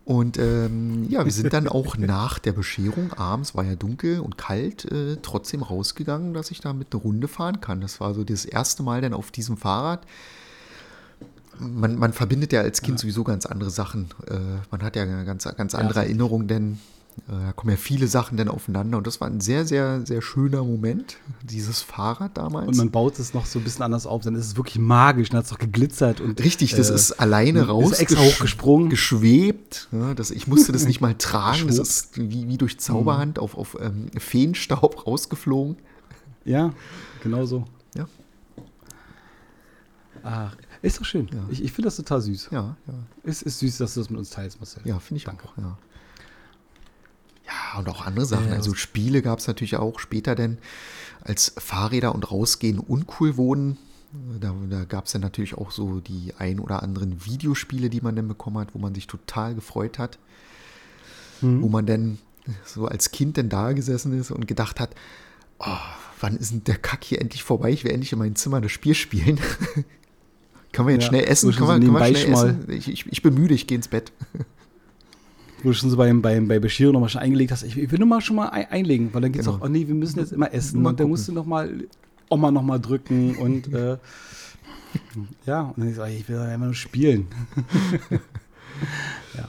Und ähm, ja, wir sind dann auch (laughs) nach der Bescherung, abends war ja dunkel und kalt, äh, trotzdem rausgegangen, dass ich da mit eine Runde fahren kann. Das war so das erste Mal dann auf diesem Fahrrad. Man, man verbindet ja als Kind ja. sowieso ganz andere Sachen. Äh, man hat ja eine ganz, ganz andere ja, Erinnerung, denn äh, da kommen ja viele Sachen dann aufeinander und das war ein sehr, sehr, sehr schöner Moment, dieses Fahrrad damals. Und man baut es noch so ein bisschen anders auf, dann ist es wirklich magisch, dann hat es doch geglitzert und. Richtig, das äh, ist alleine raus. Ist extra hochgesprungen. Geschwebt. Ja, das, ich musste das (laughs) nicht mal tragen, das ist wie, wie durch Zauberhand mhm. auf, auf ähm, Feenstaub (laughs) rausgeflogen. Ja, genau so. Ja. Ach, ist doch schön. Ja. Ich, ich finde das total süß. Ja, ja. Es ist süß, dass du das mit uns teilst, Marcel. Ja, finde ich Danke. auch. Ja. Ja, und auch andere Sachen. also Spiele gab es natürlich auch später denn, als Fahrräder und Rausgehen uncool wurden. Da, da gab es dann natürlich auch so die ein oder anderen Videospiele, die man dann bekommen hat, wo man sich total gefreut hat. Mhm. Wo man dann so als Kind dann da gesessen ist und gedacht hat, oh, wann ist denn der Kack hier endlich vorbei? Ich will endlich in meinem Zimmer das Spiel spielen. (laughs) Können wir jetzt ja, schnell essen? Können wir, können wir schnell essen? Ich, ich, ich bin müde, ich gehe ins Bett. wo du schon so beim, beim, bei Beschieren nochmal schon eingelegt hast, ich, ich will nur mal schon mal einlegen, weil dann geht es genau. auch, oh nee, wir müssen jetzt immer essen. und dann musst du nochmal Oma nochmal drücken und äh, (laughs) ja, und dann ich, so, ich will einfach nur spielen. (laughs) ja.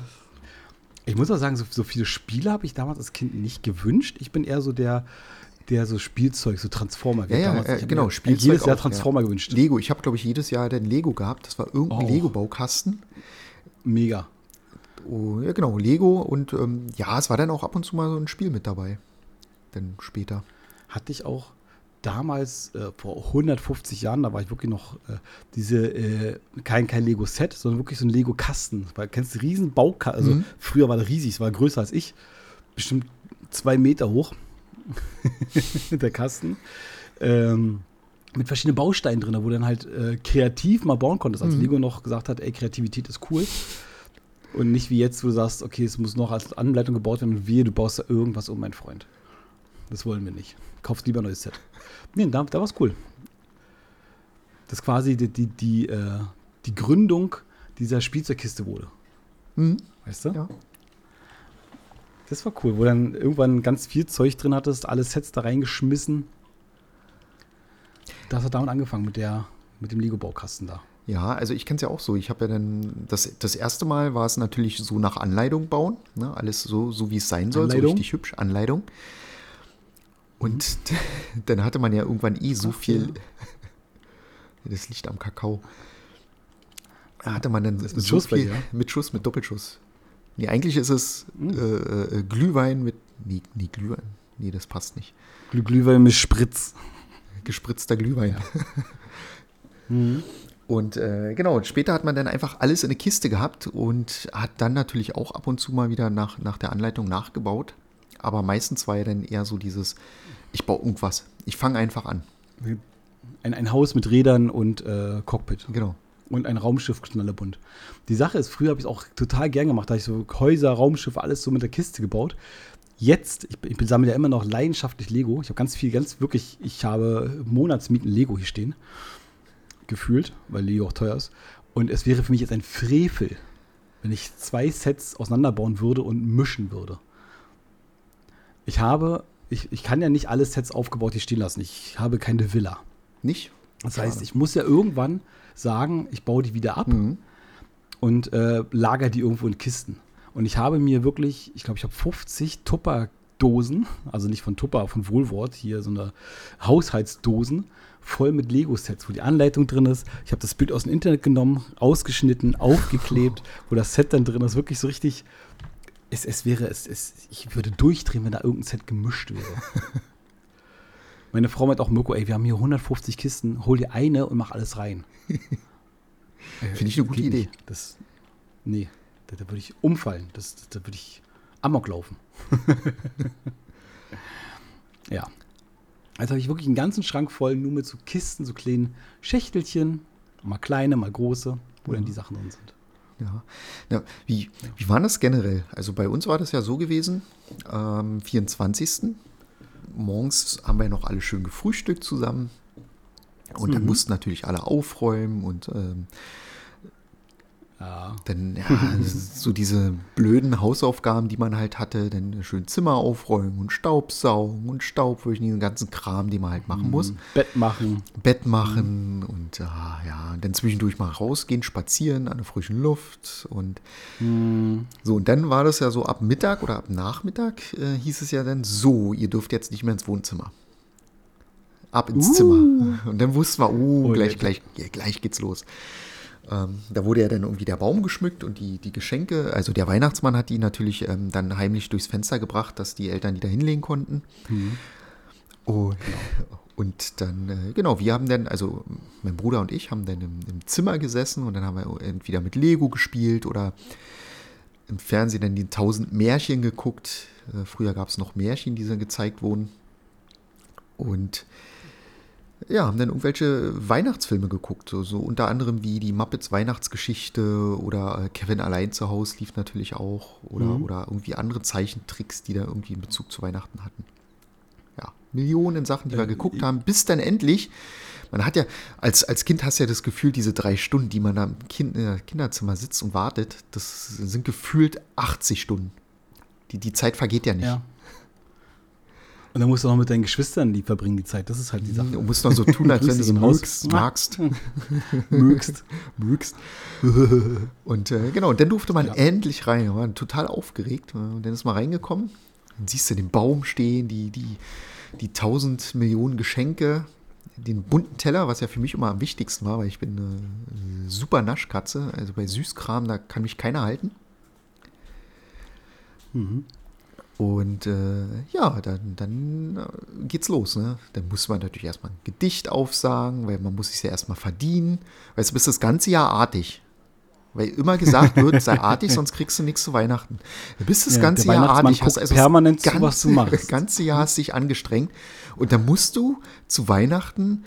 Ich muss auch sagen, so, so viele Spiele habe ich damals als Kind nicht gewünscht. Ich bin eher so der, der so Spielzeug, so Transformer. Ja, ja, äh, genau, Spielzeug. Jedes Jahr auch, Transformer ja. gewünscht. Lego, ich habe, glaube ich, jedes Jahr den Lego gehabt. Das war irgendein oh. Lego-Baukasten. Mega. Oh, ja, genau, Lego und ähm, ja, es war dann auch ab und zu mal so ein Spiel mit dabei. Dann später. Hatte ich auch damals, äh, vor 150 Jahren, da war ich wirklich noch äh, diese, äh, kein, kein Lego-Set, sondern wirklich so ein Lego-Kasten. Weil kennst du riesen Baukasten, also mhm. früher war der riesig, es war größer als ich, bestimmt zwei Meter hoch, (laughs) der Kasten. Ähm, mit verschiedenen Bausteinen drin, wo du dann halt äh, kreativ mal bauen konntest, als mhm. Lego noch gesagt hat, ey, Kreativität ist cool. Und nicht wie jetzt, wo du sagst, okay, es muss noch als Anleitung gebaut werden und wir, du baust da irgendwas um, mein Freund. Das wollen wir nicht. Kaufst lieber ein neues Set. Nee, da, da war es cool. Das ist quasi die, die, die, äh, die Gründung dieser Spielzeugkiste wurde. Mhm. Weißt du? Ja. Das war cool, wo dann irgendwann ganz viel Zeug drin hattest, alle Sets da reingeschmissen. Das hat damit angefangen mit der, mit dem Lego-Baukasten da. Ja, also ich kenne es ja auch so. Ich habe ja dann, das, das erste Mal war es natürlich so nach Anleitung bauen. Ne? Alles so, so wie es sein soll, Anleitung. so richtig hübsch, Anleitung. Und mhm. (laughs) dann hatte man ja irgendwann eh so Ach, viel. Ja. (laughs) das liegt am Kakao. Da hatte man dann so Schuss viel mit Schuss, mit Doppelschuss. Nee, eigentlich ist es mhm. äh, äh, Glühwein mit. Nee, nee, Glühwein. Nee, das passt nicht. Glühwein mit Spritz. Gespritzter Glühwein. Ja. (laughs) mhm. Und äh, genau, später hat man dann einfach alles in eine Kiste gehabt und hat dann natürlich auch ab und zu mal wieder nach, nach der Anleitung nachgebaut. Aber meistens war ja dann eher so dieses, ich baue irgendwas. Ich fange einfach an. Ein, ein Haus mit Rädern und äh, Cockpit. Genau. Und ein Raumschiff knallebunt. Die Sache ist, früher habe ich es auch total gern gemacht. Da habe ich so Häuser, Raumschiffe, alles so mit der Kiste gebaut. Jetzt, ich, ich sammle ja immer noch leidenschaftlich Lego. Ich habe ganz viel, ganz wirklich, ich habe Monatsmieten Lego hier stehen gefühlt, weil Lego auch teuer ist. Und es wäre für mich jetzt ein Frevel, wenn ich zwei Sets auseinanderbauen würde und mischen würde. Ich habe, ich, ich kann ja nicht alle Sets aufgebaut hier stehen lassen. Ich habe keine Villa. Nicht? Das heißt, ich muss ja irgendwann sagen, ich baue die wieder ab mhm. und äh, lager die irgendwo in Kisten. Und ich habe mir wirklich, ich glaube, ich habe 50 Tupper-Dosen, also nicht von Tupper, von Wohlwort, hier so eine Haushaltsdosen, voll mit Lego-Sets, wo die Anleitung drin ist. Ich habe das Bild aus dem Internet genommen, ausgeschnitten, (laughs) aufgeklebt, wo das Set dann drin ist. Wirklich so richtig. Es, es wäre, es, es, ich würde durchdrehen, wenn da irgendein Set gemischt wäre. (laughs) Meine Frau meint auch, Mirko, ey, wir haben hier 150 Kisten, hol dir eine und mach alles rein. (laughs) Finde ich eine gute Idee. Das, nee, da, da würde ich umfallen. Das, da würde ich Amok laufen. (laughs) ja. Also habe ich wirklich einen ganzen Schrank voll, nur mit so Kisten, so kleinen Schächtelchen, mal kleine, mal große, wo ja. dann die Sachen drin sind. Ja. ja. wie, wie war das generell? Also bei uns war das ja so gewesen, am 24. Morgens haben wir noch alle schön gefrühstückt zusammen. Und mhm. dann mussten natürlich alle aufräumen und ähm, ja. Dann, ja, so diese blöden Hausaufgaben, die man halt hatte, dann schön Zimmer aufräumen und Staubsaugen und Staubwischen, diesen ganzen Kram, den man halt machen muss. Mhm. Bett machen. Bett machen mhm. und ja, ja, dann zwischendurch mal rausgehen, spazieren an der frischen Luft und mhm. so. Und dann war das ja so ab Mittag oder ab Nachmittag äh, hieß es ja dann so, ihr dürft jetzt nicht mehr ins Wohnzimmer. Ab ins uh. Zimmer. Und dann wussten wir, uh, oh, gleich, gleich, ja, gleich geht's los. Ähm, da wurde ja dann irgendwie der Baum geschmückt und die, die Geschenke, also der Weihnachtsmann hat die natürlich ähm, dann heimlich durchs Fenster gebracht, dass die Eltern die da hinlegen konnten. Mhm. Und, und dann, äh, genau, wir haben dann, also mein Bruder und ich haben dann im, im, Zimmer gesessen und dann haben wir entweder mit Lego gespielt oder im Fernsehen dann die tausend Märchen geguckt. Äh, früher gab es noch Märchen, die dann gezeigt wurden. Und ja, haben dann irgendwelche Weihnachtsfilme geguckt, so, so unter anderem wie die Muppets Weihnachtsgeschichte oder äh, Kevin allein zu Hause lief natürlich auch oder, mhm. oder irgendwie andere Zeichentricks, die da irgendwie in Bezug zu Weihnachten hatten. Ja, Millionen Sachen, die äh, wir geguckt haben, bis dann endlich, man hat ja, als, als Kind hast du ja das Gefühl, diese drei Stunden, die man da im kind, äh, Kinderzimmer sitzt und wartet, das sind gefühlt 80 Stunden. Die, die Zeit vergeht ja nicht. Ja. Und dann musst du noch mit deinen Geschwistern die verbringen, die Zeit. Das ist halt die Sache. Du musst noch so tun, als wenn du sie mögst. Magst. (laughs) mögst. mögst. Und äh, genau, und dann durfte man ja. endlich rein. Wir waren total aufgeregt. Und dann ist man reingekommen. Dann siehst du den Baum stehen, die, die, die tausend Millionen Geschenke, den bunten Teller, was ja für mich immer am wichtigsten war, weil ich bin eine super Naschkatze. Also bei Süßkram, da kann mich keiner halten. Mhm. Und äh, ja, dann, dann äh, geht's los. Ne? Dann muss man natürlich erstmal ein Gedicht aufsagen, weil man muss es ja erstmal verdienen. Weißt du, bist das ganze Jahr artig. Weil immer gesagt wird, sei (laughs) artig, sonst kriegst du nichts zu Weihnachten. Du bist das ja, ganze Jahr artig, hast also permanent das ganze, zu, was du machst. (laughs) ganze Jahr hast dich angestrengt. Und dann musst du zu Weihnachten,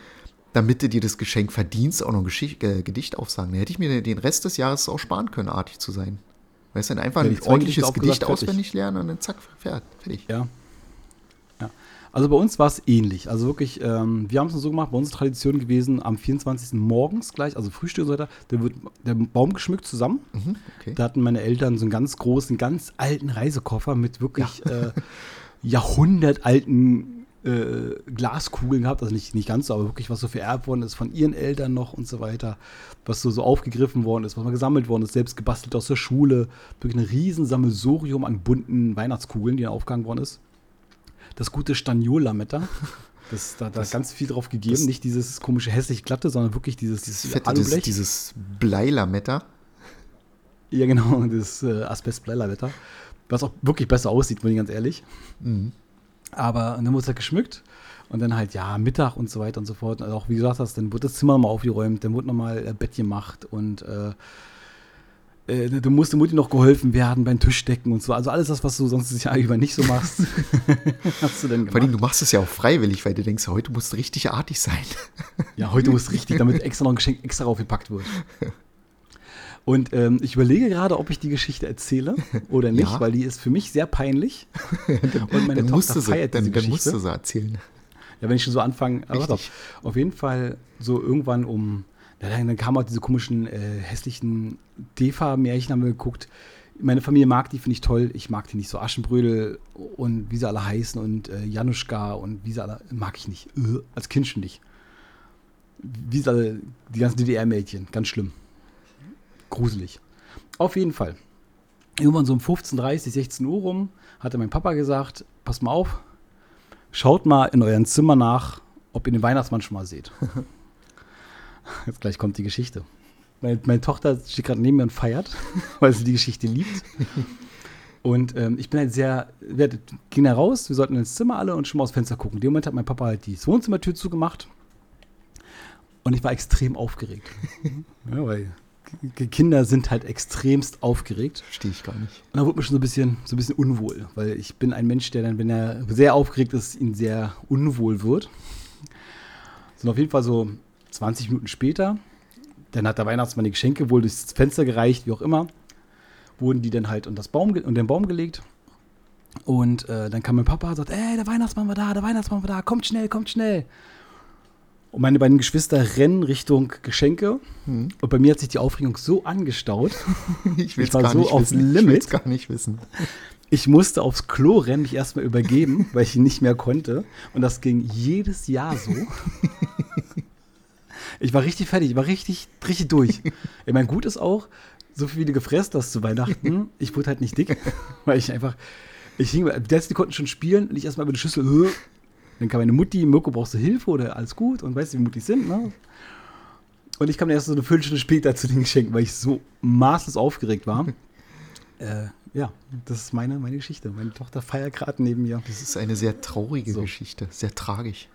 damit du dir das Geschenk verdienst, auch noch ein äh, Gedicht aufsagen. Da hätte ich mir den Rest des Jahres auch sparen können, artig zu sein. Weißt du, dann einfach ja, ein ordentliches Gedicht gesagt, auswendig lernen und dann zack, fertig. Ja. ja. Also bei uns war es ähnlich. Also wirklich, ähm, wir haben es so gemacht, bei uns ist Tradition gewesen, am 24. morgens gleich, also Frühstück und so weiter, da wird der Baum geschmückt zusammen. Mhm, okay. Da hatten meine Eltern so einen ganz großen, ganz alten Reisekoffer mit wirklich ja. äh, (laughs) jahrhundertalten äh, Glaskugeln gehabt, also nicht, nicht ganz so, aber wirklich was so vererbt worden ist von ihren Eltern noch und so weiter, was so, so aufgegriffen worden ist, was mal gesammelt worden ist, selbst gebastelt aus der Schule, wirklich ein riesen Sammelsurium an bunten Weihnachtskugeln, die da aufgegangen worden ist. Das gute Staniol-Lametta, (laughs) das, da, da das, ganz viel drauf gegeben, das, nicht dieses komische hässlich glatte, sondern wirklich dieses, dieses fette, dieses, dieses Bleilametta. Ja, genau, (laughs) das äh, Asbest-Bleilametta, was auch wirklich besser aussieht, bin ich ganz ehrlich. Mhm. Aber dann wurde es halt geschmückt. Und dann halt, ja, Mittag und so weiter und so fort. Also auch wie du gesagt hast, dann wurde das Zimmer nochmal aufgeräumt, dann wurde nochmal äh, Bett gemacht und äh, äh, du musste Mutti noch geholfen werden beim Tischdecken und so. Also alles das, was du sonst das Jahr über nicht so machst, (laughs) hast du dann gemacht. Vor allem, du machst es ja auch freiwillig, weil du denkst, heute musst du richtig artig sein. ja, heute muss richtig, damit extra noch ein Geschenk extra draufgepackt wird. (laughs) Und ähm, ich überlege gerade, ob ich die Geschichte erzähle oder nicht, (laughs) ja. weil die ist für mich sehr peinlich. (laughs) und meine dann Tochter feiert diese dann, dann musst du sie erzählen. Ja, wenn ich schon so anfange, aber doch, auf jeden Fall so irgendwann um, dann kamen auch diese komischen äh, hässlichen Defa-Märchen, haben wir geguckt. Meine Familie mag die, finde ich toll. Ich mag die nicht so. Aschenbrödel und wie sie alle heißen und äh, Januszka und wie sie alle, mag ich nicht. Äh, als Kind schon nicht. wie die ganzen DDR-Mädchen. Ganz schlimm. Gruselig. Auf jeden Fall. Irgendwann so um 15.30, 16 Uhr rum hatte mein Papa gesagt, pass mal auf, schaut mal in euren Zimmer nach, ob ihr den Weihnachtsmann schon mal seht. (laughs) Jetzt gleich kommt die Geschichte. Meine, meine Tochter steht gerade neben mir und feiert, (laughs) weil sie die Geschichte liebt. Und ähm, ich bin halt sehr, wir gehen da raus, wir sollten ins Zimmer alle und schon mal aus dem Fenster gucken. In dem Moment hat mein Papa halt die Wohnzimmertür zugemacht und ich war extrem aufgeregt. (laughs) ja, weil Kinder sind halt extremst aufgeregt. Verstehe ich gar nicht. Und da wurde mir schon so ein bisschen, so ein bisschen unwohl, weil ich bin ein Mensch, der dann, wenn er sehr aufgeregt ist, ihn sehr unwohl wird. Sind auf jeden Fall so 20 Minuten später. Dann hat der Weihnachtsmann die Geschenke wohl durchs Fenster gereicht, wie auch immer. Wurden die dann halt unter, das Baum, unter den Baum gelegt. Und äh, dann kam mein Papa und sagt: Ey, der Weihnachtsmann war da, der Weihnachtsmann war da, kommt schnell, kommt schnell. Und meine beiden Geschwister rennen Richtung Geschenke. Hm. Und bei mir hat sich die Aufregung so angestaut. (laughs) ich will es gar so nicht aufs wissen. Limit. Ich gar nicht wissen. Ich musste aufs Klo rennen, mich erstmal übergeben, (laughs) weil ich nicht mehr konnte. Und das ging jedes Jahr so. (laughs) Ich war richtig fertig, ich war richtig, richtig durch. ich meine, gut ist auch, so viel wie du gefressen hast zu Weihnachten, ich wurde halt nicht dick, weil ich einfach, ich hing, die konnten schon spielen und ich erstmal über die Schüssel, äh, dann kam meine Mutti, Mirko, brauchst du Hilfe oder alles gut und weißt du, wie mutig sind, ne? Und ich kam erst so eine Viertelstunde später zu den Geschenken, weil ich so maßlos aufgeregt war. (laughs) äh, ja, das ist meine, meine Geschichte. Meine Tochter feiert gerade neben mir. Das ist eine sehr traurige so. Geschichte, sehr tragisch.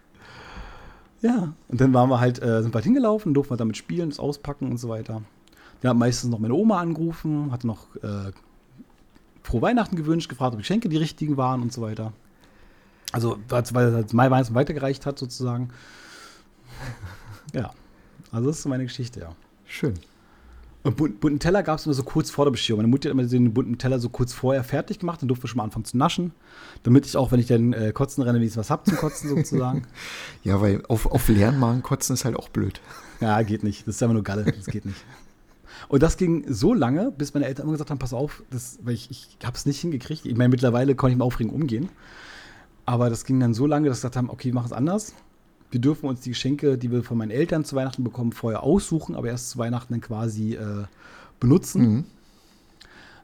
Ja, und dann waren wir halt, äh, sind wir halt hingelaufen, durften wir damit spielen, das auspacken und so weiter. Dann hat meistens noch meine Oma angerufen, hatte noch äh, frohe Weihnachten gewünscht, gefragt, ob die Geschenke die richtigen waren und so weiter. Also, weil es Mai Weihnachten weitergereicht hat, sozusagen. (laughs) Ja, also das ist meine Geschichte, ja. Schön. Und bunten Teller gab es immer so kurz vor der Bescherung. Meine Mutter hat immer den bunten Teller so kurz vorher fertig gemacht, dann durften wir schon mal anfangen zu naschen, damit ich auch, wenn ich dann äh, kotzen renne, wenigstens was hab zum Kotzen sozusagen. (laughs) ja, weil auf, auf leeren Magen kotzen ist halt auch blöd. (laughs) Ja, geht nicht. Das ist einfach nur Galle. Das geht nicht. Und das ging so lange, bis meine Eltern immer gesagt haben: Pass auf, das, weil ich, ich habe es nicht hingekriegt. Ich meine, mittlerweile konnte ich mit Aufregen umgehen. Aber das ging dann so lange, dass wir gesagt haben: Okay, wir machen es anders wir dürfen uns die Geschenke, die wir von meinen Eltern zu Weihnachten bekommen, vorher aussuchen, aber erst zu Weihnachten dann quasi äh, benutzen. Mhm.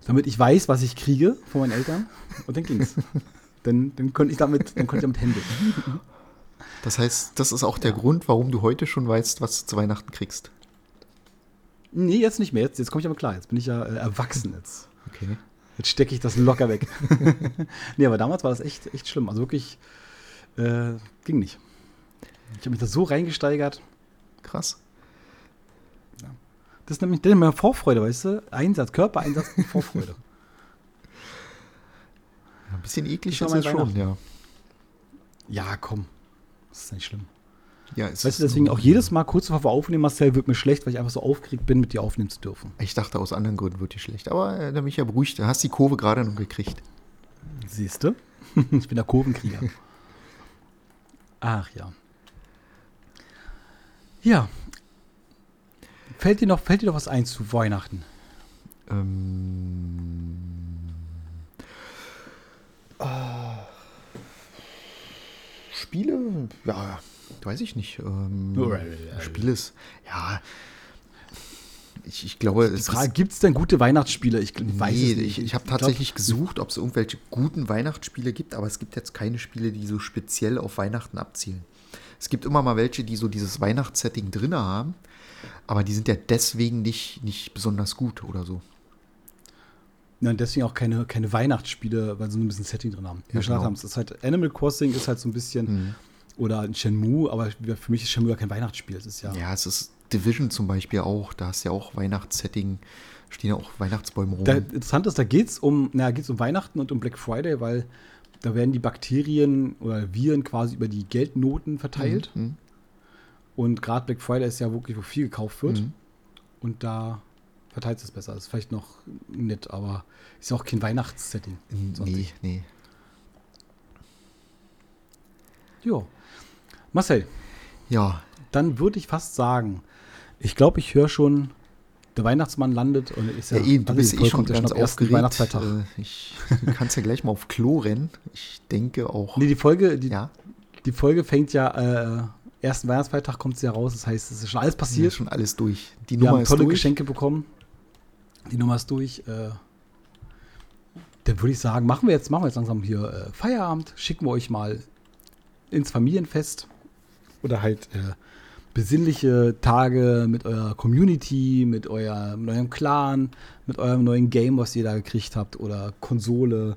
Damit ich weiß, was ich kriege von meinen Eltern. Und dann ging's. (laughs) dann, dann konnte ich damit, dann konnte ich damit handeln. Das heißt, das ist auch der ja. Grund, warum du heute schon weißt, was du zu Weihnachten kriegst. Nee, jetzt nicht mehr. Jetzt, jetzt komme ich aber klar. Jetzt bin ich ja äh, erwachsen jetzt. Okay. Jetzt stecke ich das locker weg. (laughs) nee, aber damals war das echt, echt schlimm. Also wirklich, äh, ging nicht. Ich habe mich da so reingesteigert. Krass. Ja. Das ist nämlich das ist immer Vorfreude, weißt du? Einsatz, Körpereinsatz und (laughs) Vorfreude. Ja, ein bisschen eklig ist es schon, ja. Ja, komm. Das ist nicht schlimm. Ja, weißt du, deswegen auch jedes Mal kurz bevor wir aufnehmen, Marcel, wird mir schlecht, weil ich einfach so aufgeregt bin, mit dir aufnehmen zu dürfen. Ich dachte, aus anderen Gründen wird dir schlecht. Aber äh, da mich ja beruhigt. Du hast die Kurve gerade noch gekriegt. Siehst du? (laughs) ich bin der Kurvenkrieger. (laughs) Ach ja. Ja. Fällt dir noch, fällt dir noch was ein zu Weihnachten? Ähm. Oh. Spiele? Ja, weiß ich nicht. Ähm, ist, ja. Ich, ich glaube, Die Frage, gibt es denn gute Weihnachtsspiele? Ich weiß nee, es nicht. Ich, ich habe tatsächlich glaub, gesucht, ob es irgendwelche guten Weihnachtsspiele gibt, aber es gibt jetzt keine Spiele, die so speziell auf Weihnachten abzielen. Es gibt immer mal welche, die so dieses Weihnachtssetting drin haben, aber die sind ja deswegen nicht, nicht besonders gut oder so. Ja, und deswegen auch keine, keine Weihnachtsspiele, weil sie ein bisschen Setting drin haben. Ja, genau. haben, es ist halt Animal Crossing ist halt so ein bisschen mhm. Oder ein Shenmue, aber für mich ist Shenmue ja kein Weihnachtsspiel. Es ist ja. Ja, es ist Division zum Beispiel auch. Da ist ja auch Weihnachtssetting, stehen ja auch Weihnachtsbäume rum. Da, interessant ist, da geht es um, na, geht's um Weihnachten und um Black Friday, weil da werden die Bakterien oder Viren quasi über die Geldnoten verteilt. Mhm. mhm. Und gerade Black Friday ist ja wirklich, wo viel gekauft wird. Mhm. Und da verteilt es besser. Das ist vielleicht noch nett, aber ist ja auch kein Weihnachtssetting. Nee, nee. Jo. Marcel. Ja. Dann würde ich fast sagen, ich glaube, ich höre schon der Weihnachtsmann landet und ist ja, ja eh, du bist eh schon ganz aufgeregt. Äh, ich, du kannst ja gleich mal auf Klo rennen. Ich denke auch. Nee, die Folge, die, ja? die Folge fängt ja äh, ersten Weihnachtsfeiertag kommt es ja raus. Das heißt, es ist schon alles passiert. Ja, schon alles durch. Die Wir Nummer haben tolle durch. Geschenke bekommen. Die Nummer ist durch. Äh, dann würde ich sagen, machen wir jetzt, machen wir jetzt langsam hier äh, Feierabend. Schicken wir euch mal ins Familienfest. Oder halt äh, besinnliche Tage mit eurer Community, mit, eurem Clan, mit eurem neuen Game, was ihr da gekriegt habt. Oder Konsole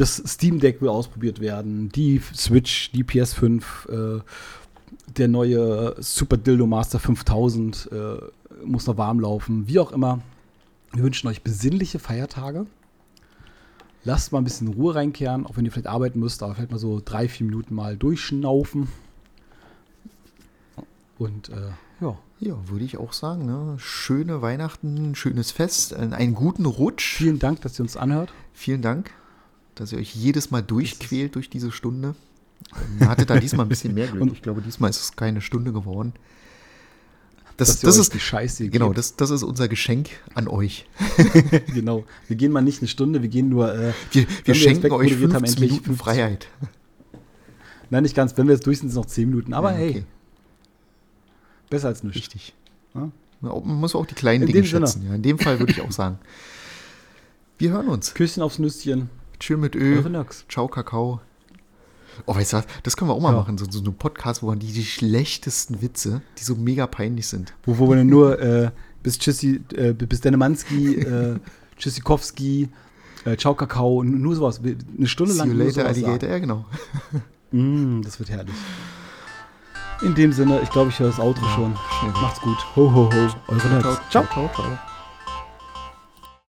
das Steam Deck will ausprobiert werden, die Switch, die PS5, äh, der neue Super Dildo Master 5000 äh, muss noch warm laufen, wie auch immer. Wir wünschen euch besinnliche Feiertage. Lasst mal ein bisschen Ruhe reinkehren, auch wenn ihr vielleicht arbeiten müsst, aber vielleicht mal so drei, vier Minuten mal durchschnaufen. Und äh, ja. Ja, würde ich auch sagen. Ne? Schöne Weihnachten, schönes Fest, einen guten Rutsch. Vielen Dank, dass ihr uns anhört. Vielen Dank dass ihr euch jedes Mal durchquält durch diese Stunde. Man hatte da diesmal ein bisschen mehr Glück. (laughs) Und ich glaube, diesmal ist es keine Stunde geworden. Das, das ist die Scheiße. Genau, das, das ist unser Geschenk an euch. (laughs) genau. Wir gehen mal nicht eine Stunde, wir gehen nur. Äh, wir, wir schenken euch 15 haben, Minuten 50. Freiheit. Nein, nicht ganz. Wenn wir jetzt durch sind, sind es noch 10 Minuten. Aber ja, okay. hey. Besser als nichts. Richtig. Ja? Man muss auch die kleinen in Dinge schätzen. Ja, in dem Fall würde ich auch sagen. Wir hören uns. Küsschen aufs Nüsschen. Tschö mit Ö. Ciao, Kakao. Oh, weißt du was? Das können wir auch mal ja. machen. So, so ein Podcast, wo man die, die schlechtesten Witze, die so mega peinlich sind. Wo, wo wir nur äh, bis Tschüssi, äh, bis Denemanski, äh, (laughs) Tschüssikowski, äh, Ciao Kakao, nur sowas. Eine Stunde lang. See you later, Alligator, ja, genau. (laughs) Mm, das wird herrlich. In dem Sinne, ich glaube, ich höre das Outro ja, schon. Macht's gut. Ho, ho, ho. Eure ciao, ciao. ciao. ciao.